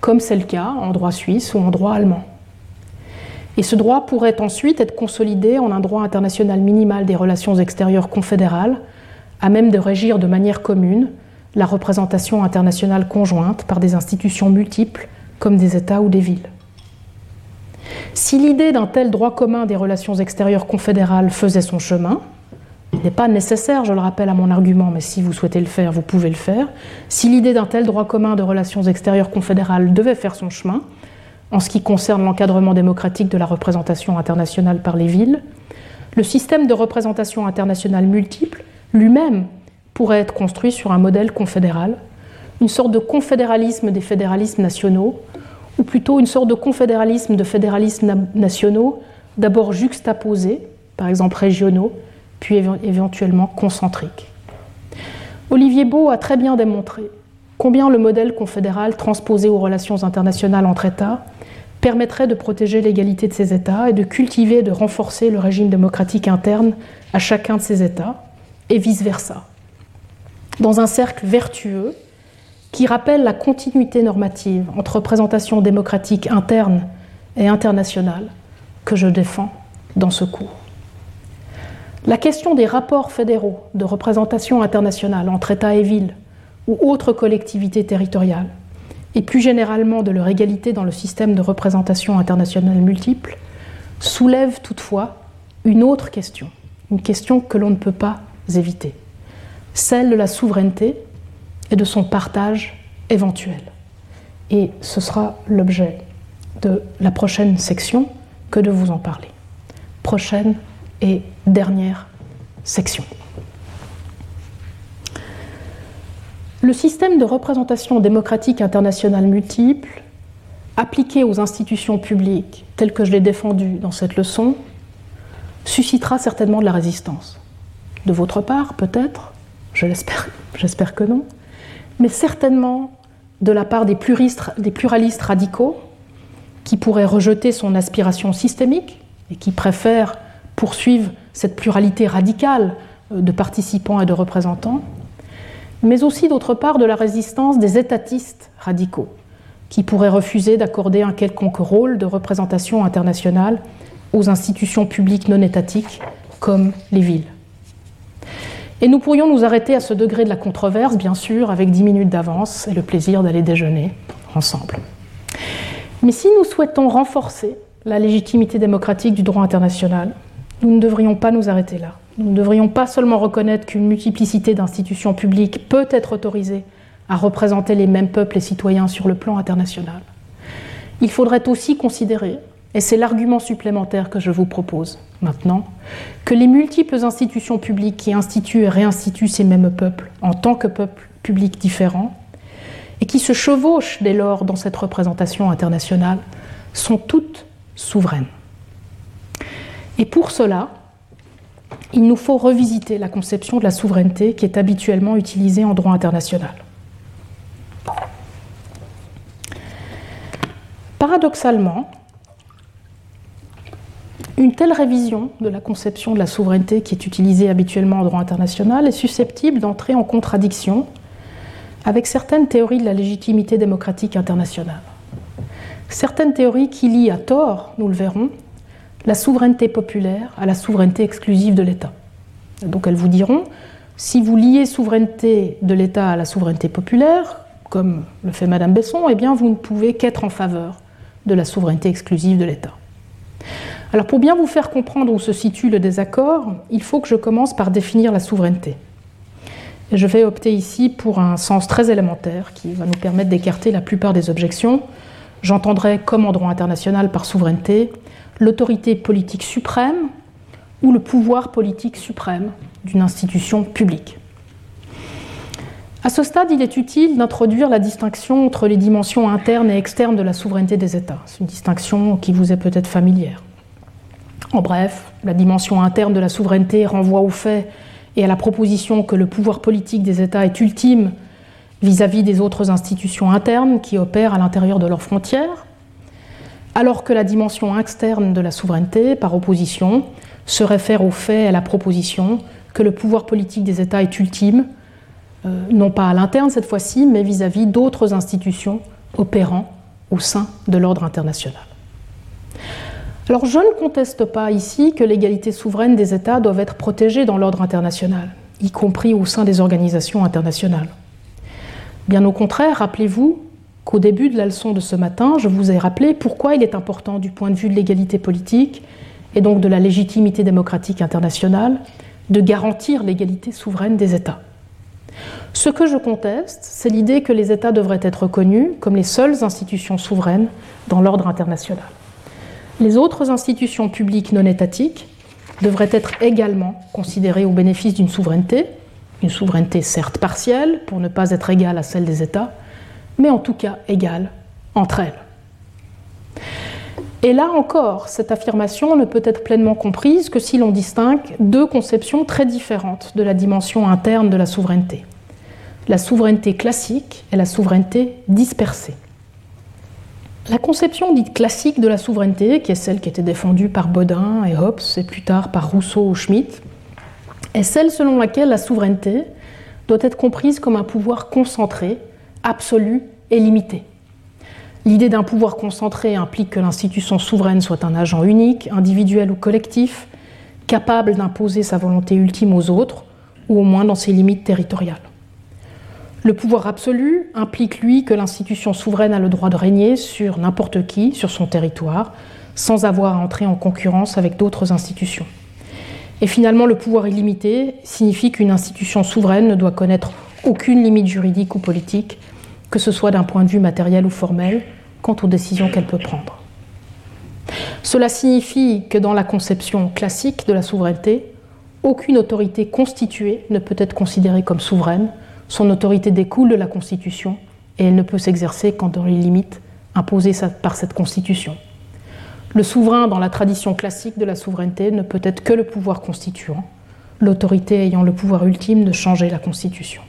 comme c'est le cas en droit suisse ou en droit allemand. Et ce droit pourrait ensuite être consolidé en un droit international minimal des relations extérieures confédérales, à même de régir de manière commune la représentation internationale conjointe par des institutions multiples comme des États ou des villes. Si l'idée d'un tel droit commun des relations extérieures confédérales faisait son chemin, il n'est pas nécessaire, je le rappelle à mon argument, mais si vous souhaitez le faire, vous pouvez le faire. Si l'idée d'un tel droit commun de relations extérieures confédérales devait faire son chemin, en ce qui concerne l'encadrement démocratique de la représentation internationale par les villes, le système de représentation internationale multiple lui-même pourrait être construit sur un modèle confédéral, une sorte de confédéralisme des fédéralismes nationaux, ou plutôt une sorte de confédéralisme de fédéralismes nationaux, d'abord juxtaposés, par exemple régionaux, puis éventuellement concentriques. Olivier Beau a très bien démontré combien le modèle confédéral transposé aux relations internationales entre États permettrait de protéger l'égalité de ces États et de cultiver et de renforcer le régime démocratique interne à chacun de ces États, et vice-versa, dans un cercle vertueux qui rappelle la continuité normative entre représentation démocratique interne et internationale que je défends dans ce cours. La question des rapports fédéraux de représentation internationale entre États et villes ou autres collectivités territoriales et plus généralement de leur égalité dans le système de représentation internationale multiple, soulève toutefois une autre question, une question que l'on ne peut pas éviter, celle de la souveraineté et de son partage éventuel. Et ce sera l'objet de la prochaine section que de vous en parler. Prochaine et dernière section. Le système de représentation démocratique internationale multiple, appliqué aux institutions publiques tel que je l'ai défendu dans cette leçon, suscitera certainement de la résistance. De votre part, peut-être, j'espère que non, mais certainement de la part des pluralistes, des pluralistes radicaux qui pourraient rejeter son aspiration systémique et qui préfèrent poursuivre cette pluralité radicale euh, de participants et de représentants, mais aussi d'autre part de la résistance des étatistes radicaux, qui pourraient refuser d'accorder un quelconque rôle de représentation internationale aux institutions publiques non étatiques comme les villes. Et nous pourrions nous arrêter à ce degré de la controverse, bien sûr, avec dix minutes d'avance et le plaisir d'aller déjeuner ensemble. Mais si nous souhaitons renforcer la légitimité démocratique du droit international, nous ne devrions pas nous arrêter là. Nous ne devrions pas seulement reconnaître qu'une multiplicité d'institutions publiques peut être autorisée à représenter les mêmes peuples et citoyens sur le plan international. Il faudrait aussi considérer et c'est l'argument supplémentaire que je vous propose maintenant, que les multiples institutions publiques qui instituent et réinstituent ces mêmes peuples en tant que peuples publics différents, et qui se chevauchent dès lors dans cette représentation internationale, sont toutes souveraines. Et pour cela, il nous faut revisiter la conception de la souveraineté qui est habituellement utilisée en droit international. Paradoxalement, une telle révision de la conception de la souveraineté qui est utilisée habituellement en droit international est susceptible d'entrer en contradiction avec certaines théories de la légitimité démocratique internationale. Certaines théories qui lient à tort, nous le verrons, la souveraineté populaire à la souveraineté exclusive de l'État. Donc elles vous diront, si vous liez souveraineté de l'État à la souveraineté populaire, comme le fait Madame Besson, eh bien vous ne pouvez qu'être en faveur de la souveraineté exclusive de l'État. Alors pour bien vous faire comprendre où se situe le désaccord, il faut que je commence par définir la souveraineté. Et je vais opter ici pour un sens très élémentaire qui va nous permettre d'écarter la plupart des objections. J'entendrai comme en droit international par souveraineté l'autorité politique suprême ou le pouvoir politique suprême d'une institution publique. À ce stade, il est utile d'introduire la distinction entre les dimensions internes et externes de la souveraineté des États. C'est une distinction qui vous est peut-être familière. En bref, la dimension interne de la souveraineté renvoie au fait et à la proposition que le pouvoir politique des États est ultime vis-à-vis des autres institutions internes qui opèrent à l'intérieur de leurs frontières, alors que la dimension externe de la souveraineté, par opposition, se réfère au fait et à la proposition que le pouvoir politique des États est ultime, euh, non pas à l'interne cette fois-ci, mais vis-à-vis d'autres institutions opérant au sein de l'ordre international. Alors je ne conteste pas ici que l'égalité souveraine des États doit être protégée dans l'ordre international, y compris au sein des organisations internationales. Bien au contraire, rappelez-vous qu'au début de la leçon de ce matin, je vous ai rappelé pourquoi il est important du point de vue de l'égalité politique et donc de la légitimité démocratique internationale de garantir l'égalité souveraine des États. Ce que je conteste, c'est l'idée que les États devraient être reconnus comme les seules institutions souveraines dans l'ordre international les autres institutions publiques non étatiques devraient être également considérées au bénéfice d'une souveraineté, une souveraineté certes partielle pour ne pas être égale à celle des États, mais en tout cas égale entre elles. Et là encore, cette affirmation ne peut être pleinement comprise que si l'on distingue deux conceptions très différentes de la dimension interne de la souveraineté. La souveraineté classique et la souveraineté dispersée. La conception dite classique de la souveraineté, qui est celle qui était défendue par Baudin et Hobbes et plus tard par Rousseau ou Schmitt, est celle selon laquelle la souveraineté doit être comprise comme un pouvoir concentré, absolu et limité. L'idée d'un pouvoir concentré implique que l'institution souveraine soit un agent unique, individuel ou collectif, capable d'imposer sa volonté ultime aux autres, ou au moins dans ses limites territoriales. Le pouvoir absolu implique, lui, que l'institution souveraine a le droit de régner sur n'importe qui, sur son territoire, sans avoir à entrer en concurrence avec d'autres institutions. Et finalement, le pouvoir illimité signifie qu'une institution souveraine ne doit connaître aucune limite juridique ou politique, que ce soit d'un point de vue matériel ou formel, quant aux décisions qu'elle peut prendre. Cela signifie que dans la conception classique de la souveraineté, aucune autorité constituée ne peut être considérée comme souveraine, son autorité découle de la Constitution et elle ne peut s'exercer qu'en dans les limites imposées par cette Constitution. Le souverain, dans la tradition classique de la souveraineté, ne peut être que le pouvoir constituant, l'autorité ayant le pouvoir ultime de changer la Constitution.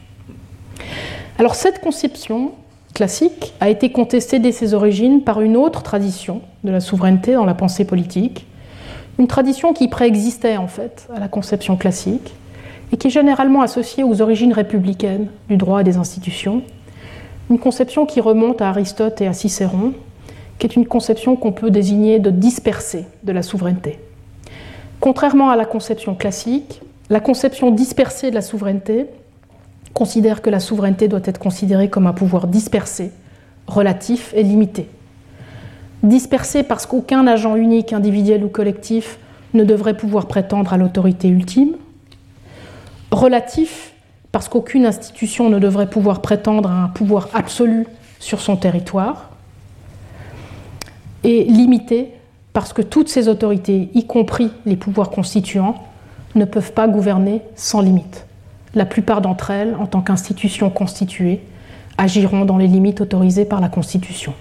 Alors cette conception classique a été contestée dès ses origines par une autre tradition de la souveraineté dans la pensée politique, une tradition qui préexistait en fait à la conception classique, et qui est généralement associée aux origines républicaines du droit et des institutions, une conception qui remonte à Aristote et à Cicéron, qui est une conception qu'on peut désigner de dispersée de la souveraineté. Contrairement à la conception classique, la conception dispersée de la souveraineté considère que la souveraineté doit être considérée comme un pouvoir dispersé, relatif et limité. Dispersé parce qu'aucun agent unique, individuel ou collectif ne devrait pouvoir prétendre à l'autorité ultime, relatif, parce qu'aucune institution ne devrait pouvoir prétendre à un pouvoir absolu sur son territoire, et limité, parce que toutes ces autorités, y compris les pouvoirs constituants, ne peuvent pas gouverner sans limite. La plupart d'entre elles, en tant qu'institutions constituées, agiront dans les limites autorisées par la Constitution.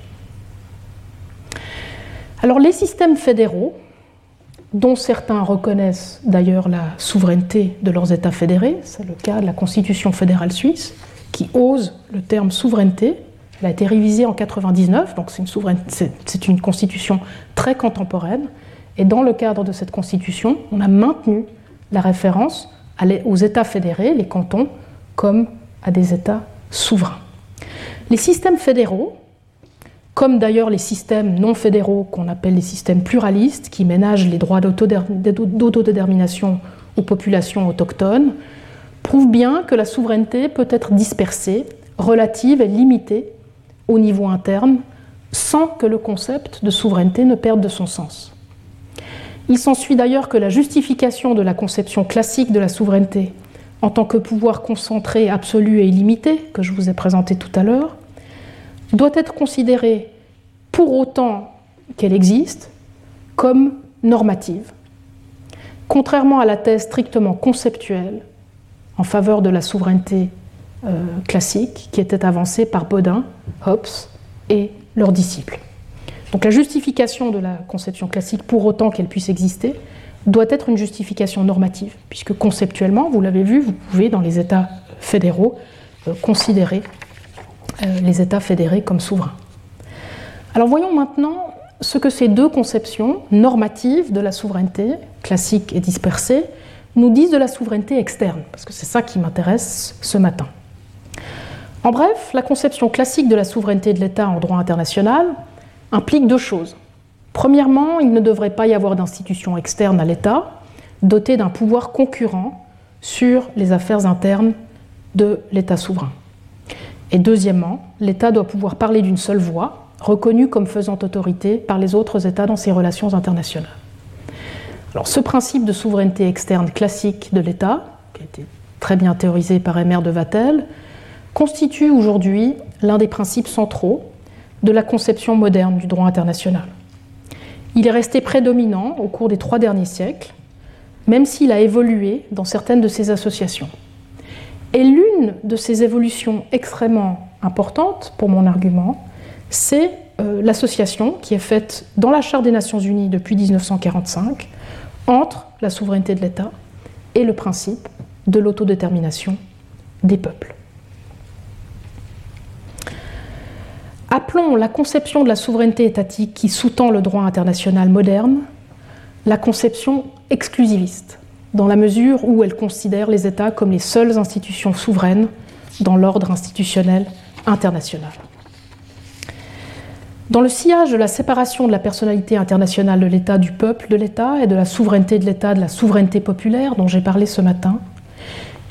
Alors les systèmes fédéraux, dont certains reconnaissent d'ailleurs la souveraineté de leurs États fédérés, c'est le cas de la Constitution fédérale suisse, qui ose le terme souveraineté. Elle a été révisée en 1999, donc c'est c'est une constitution très contemporaine. Et dans le cadre de cette constitution, on a maintenu la référence aux États fédérés, les cantons, comme à des États souverains. Les systèmes fédéraux, comme d'ailleurs les systèmes non fédéraux qu'on appelle les systèmes pluralistes, qui ménagent les droits d'autodétermination aux populations autochtones, prouvent bien que la souveraineté peut être dispersée, relative et limitée au niveau interne, sans que le concept de souveraineté ne perde de son sens. Il s'ensuit d'ailleurs que la justification de la conception classique de la souveraineté en tant que pouvoir concentré, absolu et illimité, que je vous ai présenté tout à l'heure, doit être considérée pour autant qu'elle existe, comme normative. Contrairement à la thèse strictement conceptuelle en faveur de la souveraineté euh, classique qui était avancée par Bodin, Hobbes et leurs disciples. Donc la justification de la conception classique, pour autant qu'elle puisse exister, doit être une justification normative, puisque conceptuellement, vous l'avez vu, vous pouvez, dans les États fédéraux, euh, considérer euh, les États fédérés comme souverains. Alors voyons maintenant ce que ces deux conceptions normatives de la souveraineté, classique et dispersée, nous disent de la souveraineté externe, parce que c'est ça qui m'intéresse ce matin. En bref, la conception classique de la souveraineté de l'État en droit international implique deux choses. Premièrement, il ne devrait pas y avoir d'institution externe à l'État dotée d'un pouvoir concurrent sur les affaires internes de l'État souverain. Et deuxièmement, l'État doit pouvoir parler d'une seule voix reconnu comme faisant autorité par les autres États dans ses relations internationales. Alors, ce principe de souveraineté externe classique de l'État, qui a été très bien théorisé par Emer de Vattel, constitue aujourd'hui l'un des principes centraux de la conception moderne du droit international. Il est resté prédominant au cours des trois derniers siècles, même s'il a évolué dans certaines de ses associations. Et l'une de ces évolutions extrêmement importantes pour mon argument, c'est euh, l'association qui est faite dans la Charte des Nations Unies depuis 1945 entre la souveraineté de l'État et le principe de l'autodétermination des peuples. Appelons la conception de la souveraineté étatique qui sous-tend le droit international moderne la conception exclusiviste, dans la mesure où elle considère les États comme les seules institutions souveraines dans l'ordre institutionnel international. Dans le sillage de la séparation de la personnalité internationale de l'État du peuple de l'État et de la souveraineté de l'État de la souveraineté populaire dont j'ai parlé ce matin,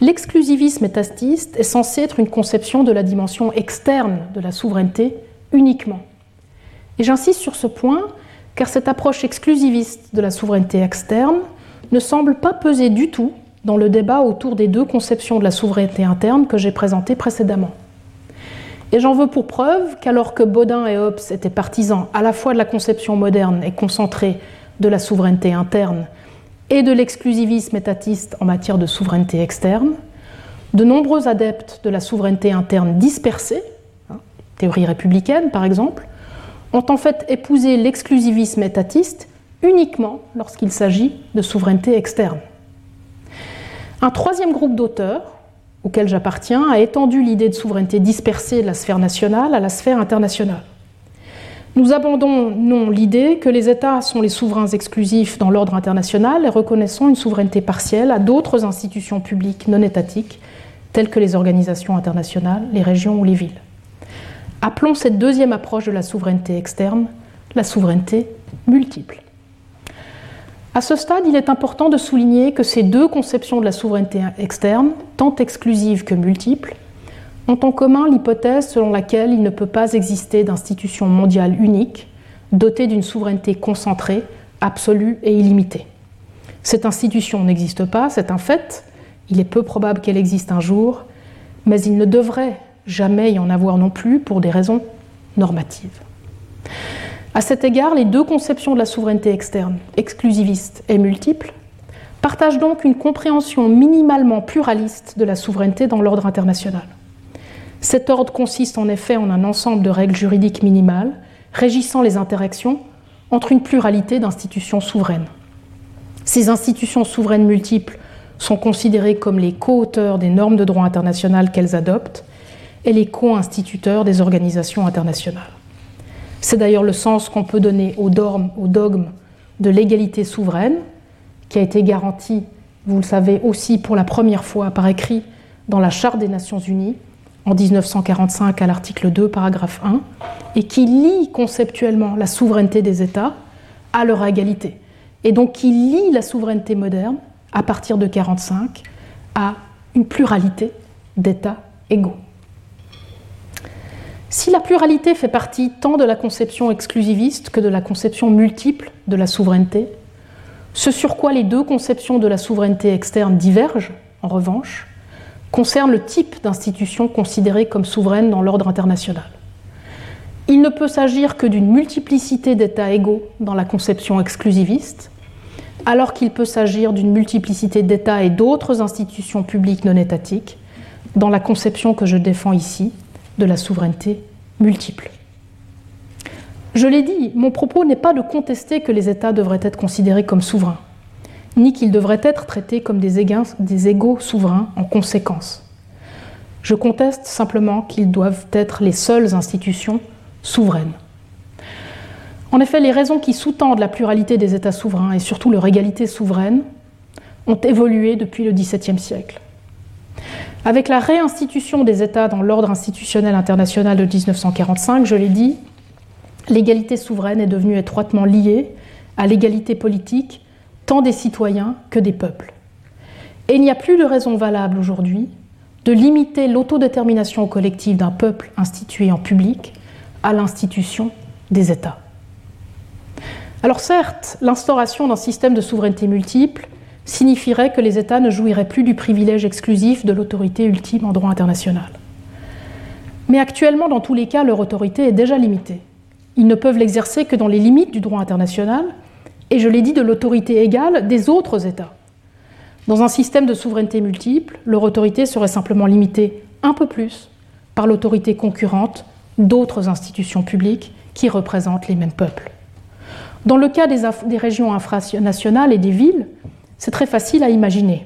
l'exclusivisme étatiste est censé être une conception de la dimension externe de la souveraineté uniquement. Et j'insiste sur ce point car cette approche exclusiviste de la souveraineté externe ne semble pas peser du tout dans le débat autour des deux conceptions de la souveraineté interne que j'ai présentées précédemment. Et j'en veux pour preuve qu'alors que Baudin et Hobbes étaient partisans à la fois de la conception moderne et concentrée de la souveraineté interne et de l'exclusivisme étatiste en matière de souveraineté externe, de nombreux adeptes de la souveraineté interne dispersée, théorie républicaine par exemple, ont en fait épousé l'exclusivisme étatiste uniquement lorsqu'il s'agit de souveraineté externe. Un troisième groupe d'auteurs, auquel j'appartiens a étendu l'idée de souveraineté dispersée de la sphère nationale à la sphère internationale. Nous abandonnons l'idée que les États sont les souverains exclusifs dans l'ordre international et reconnaissons une souveraineté partielle à d'autres institutions publiques non étatiques, telles que les organisations internationales, les régions ou les villes. Appelons cette deuxième approche de la souveraineté externe la souveraineté multiple. À ce stade, il est important de souligner que ces deux conceptions de la souveraineté externe, tant exclusive que multiple, ont en commun l'hypothèse selon laquelle il ne peut pas exister d'institution mondiale unique, dotée d'une souveraineté concentrée, absolue et illimitée. Cette institution n'existe pas, c'est un fait, il est peu probable qu'elle existe un jour, mais il ne devrait jamais y en avoir non plus pour des raisons normatives. À cet égard, les deux conceptions de la souveraineté externe, exclusiviste et multiple, partagent donc une compréhension minimalement pluraliste de la souveraineté dans l'ordre international. Cet ordre consiste en effet en un ensemble de règles juridiques minimales régissant les interactions entre une pluralité d'institutions souveraines. Ces institutions souveraines multiples sont considérées comme les co-auteurs des normes de droit international qu'elles adoptent et les co-instituteurs des organisations internationales. C'est d'ailleurs le sens qu'on peut donner au dogme de l'égalité souveraine, qui a été garanti, vous le savez aussi pour la première fois par écrit dans la Charte des Nations Unies en 1945 à l'article 2, paragraphe 1, et qui lie conceptuellement la souveraineté des États à leur égalité, et donc qui lie la souveraineté moderne à partir de 1945 à une pluralité d'États égaux. Si la pluralité fait partie tant de la conception exclusiviste que de la conception multiple de la souveraineté, ce sur quoi les deux conceptions de la souveraineté externe divergent, en revanche, concerne le type d'institution considérée comme souveraine dans l'ordre international. Il ne peut s'agir que d'une multiplicité d'États égaux dans la conception exclusiviste, alors qu'il peut s'agir d'une multiplicité d'États et d'autres institutions publiques non étatiques dans la conception que je défends ici de la souveraineté multiple. Je l'ai dit, mon propos n'est pas de contester que les États devraient être considérés comme souverains, ni qu'ils devraient être traités comme des, égaux souverains en conséquence. Je conteste simplement qu'ils doivent être les seules institutions souveraines. En effet, les raisons qui sous-tendent la pluralité des États souverains et surtout leur égalité souveraine ont évolué depuis le XVIIe siècle. Avec la réinstitution des États dans l'ordre institutionnel international de 1945, je l'ai dit, l'égalité souveraine est devenue étroitement liée à l'égalité politique tant des citoyens que des peuples. Et il n'y a plus de raison valable aujourd'hui de limiter l'autodétermination collective d'un peuple institué en public à l'institution des États. Alors certes, l'instauration d'un système de souveraineté multiple signifierait que les États ne jouiraient plus du privilège exclusif de l'autorité ultime en droit international. Mais actuellement, dans tous les cas, leur autorité est déjà limitée. Ils ne peuvent l'exercer que dans les limites du droit international, et je l'ai dit, de l'autorité égale des autres États. Dans un système de souveraineté multiple, leur autorité serait simplement limitée un peu plus par l'autorité concurrente d'autres institutions publiques qui représentent les mêmes peuples. Dans le cas des, des régions infranationales et des villes, c'est très facile à imaginer.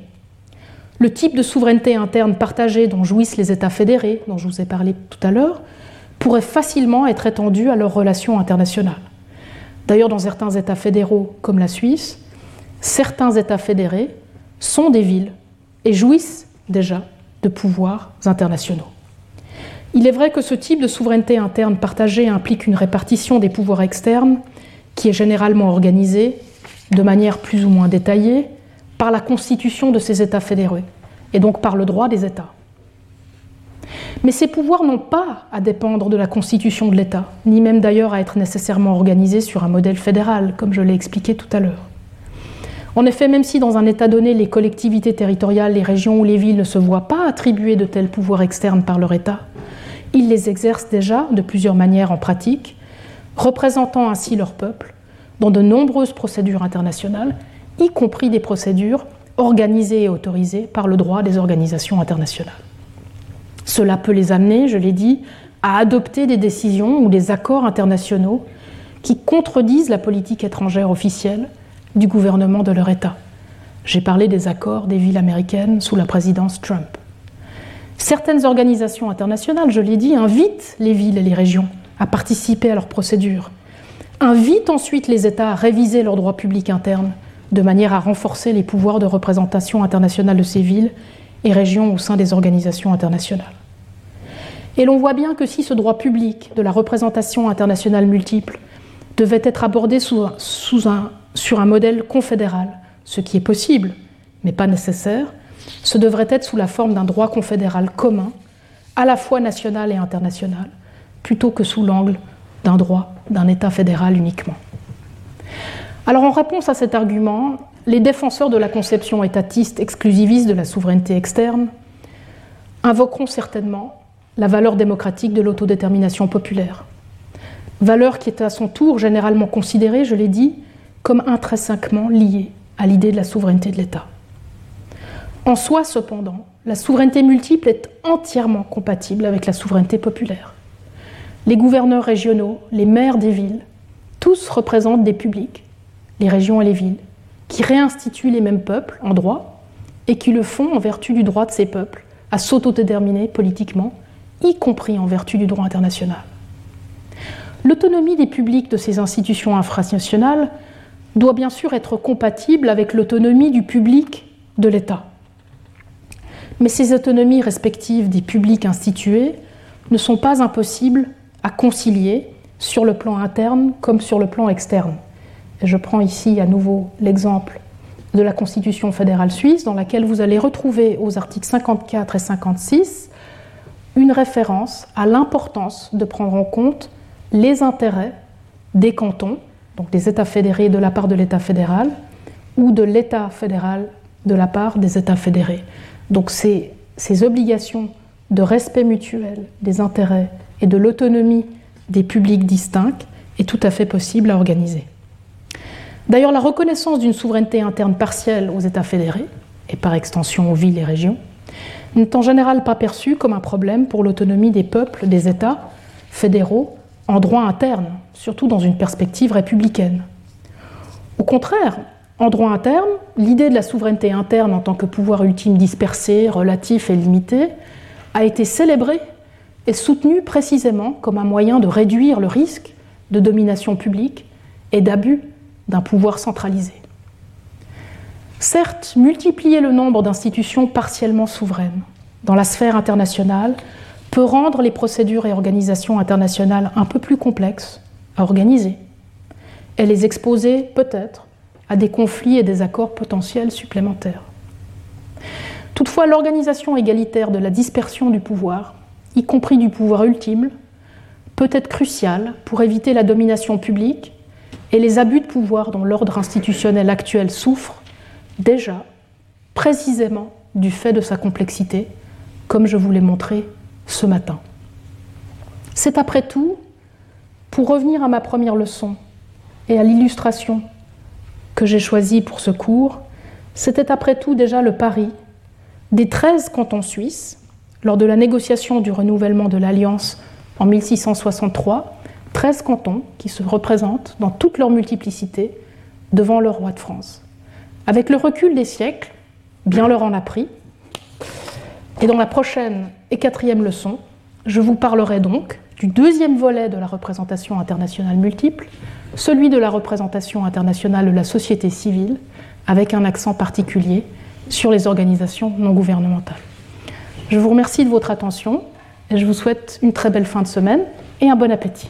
Le type de souveraineté interne partagée dont jouissent les États fédérés, dont je vous ai parlé tout à l'heure, pourrait facilement être étendu à leurs relations internationales. D'ailleurs, dans certains États fédéraux comme la Suisse, certains États fédérés sont des villes et jouissent déjà de pouvoirs internationaux. Il est vrai que ce type de souveraineté interne partagée implique une répartition des pouvoirs externes qui est généralement organisée de manière plus ou moins détaillée par la constitution de ces États fédérés, et donc par le droit des États. Mais ces pouvoirs n'ont pas à dépendre de la constitution de l'État, ni même d'ailleurs à être nécessairement organisés sur un modèle fédéral, comme je l'ai expliqué tout à l'heure. En effet, même si dans un État donné, les collectivités territoriales, les régions ou les villes ne se voient pas attribuer de tels pouvoirs externes par leur État, ils les exercent déjà de plusieurs manières en pratique, représentant ainsi leur peuple dans de nombreuses procédures internationales y compris des procédures organisées et autorisées par le droit des organisations internationales. Cela peut les amener, je l'ai dit, à adopter des décisions ou des accords internationaux qui contredisent la politique étrangère officielle du gouvernement de leur État. J'ai parlé des accords des villes américaines sous la présidence Trump. Certaines organisations internationales, je l'ai dit, invitent les villes et les régions à participer à leurs procédures, invitent ensuite les États à réviser leur droit public interne de manière à renforcer les pouvoirs de représentation internationale de ces villes et régions au sein des organisations internationales. Et l'on voit bien que si ce droit public de la représentation internationale multiple devait être abordé sur un modèle confédéral, ce qui est possible, mais pas nécessaire, ce devrait être sous la forme d'un droit confédéral commun, à la fois national et international, plutôt que sous l'angle d'un droit d'un État fédéral uniquement. Alors en réponse à cet argument, les défenseurs de la conception étatiste exclusiviste de la souveraineté externe invoqueront certainement la valeur démocratique de l'autodétermination populaire. valeur qui est à son tour généralement considérée, je l'ai dit, comme intrinsèquement liée à l'idée de la souveraineté de l'État. En soi, cependant, la souveraineté multiple est entièrement compatible avec la souveraineté populaire. Les gouverneurs régionaux, les maires des villes, tous représentent des publics, les régions et les villes, qui réinstituent les mêmes peuples en droit et qui le font en vertu du droit de ces peuples à s'autodéterminer politiquement, y compris en vertu du droit international. L'autonomie des publics de ces institutions infranationales doit bien sûr être compatible avec l'autonomie du public de l'État. Mais ces autonomies respectives des publics institués ne sont pas impossibles à concilier sur le plan interne comme sur le plan externe. Je prends ici à nouveau l'exemple de la Constitution fédérale suisse, dans laquelle vous allez retrouver aux articles 54 et 56 une référence à l'importance de prendre en compte les intérêts des cantons, donc des États fédérés de la part de l'État fédéral, ou de l'État fédéral de la part des États fédérés. Donc ces, ces obligations de respect mutuel des intérêts et de l'autonomie des publics distincts est tout à fait possible à organiser. D'ailleurs, la reconnaissance d'une souveraineté interne partielle aux États fédérés, et par extension aux villes et régions, n'est en général pas perçue comme un problème pour l'autonomie des peuples des États fédéraux en droit interne, surtout dans une perspective républicaine. Au contraire, en droit interne, l'idée de la souveraineté interne en tant que pouvoir ultime dispersé, relatif et limité a été célébrée et soutenue précisément comme un moyen de réduire le risque de domination publique et d'abus d'un pouvoir centralisé. Certes, multiplier le nombre d'institutions partiellement souveraines dans la sphère internationale peut rendre les procédures et organisations internationales un peu plus complexes à organiser et les exposer peut-être à des conflits et des accords potentiels supplémentaires. Toutefois, l'organisation égalitaire de la dispersion du pouvoir, y compris du pouvoir ultime, peut être cruciale pour éviter la domination publique et les abus de pouvoir dont l'ordre institutionnel actuel souffre déjà précisément du fait de sa complexité, comme je vous l'ai montré ce matin. C'est après tout, pour revenir à ma première leçon et à l'illustration que j'ai choisie pour ce cours, c'était après tout déjà le pari des 13 cantons suisses lors de la négociation du renouvellement de l'Alliance en 1663, 13 cantons qui se représentent dans toute leur multiplicité devant le roi de France. Avec le recul des siècles, bien leur en a pris. Et dans la prochaine et quatrième leçon, je vous parlerai donc du deuxième volet de la représentation internationale multiple, celui de la représentation internationale de la société civile, avec un accent particulier sur les organisations non gouvernementales. Je vous remercie de votre attention et je vous souhaite une très belle fin de semaine et un bon appétit.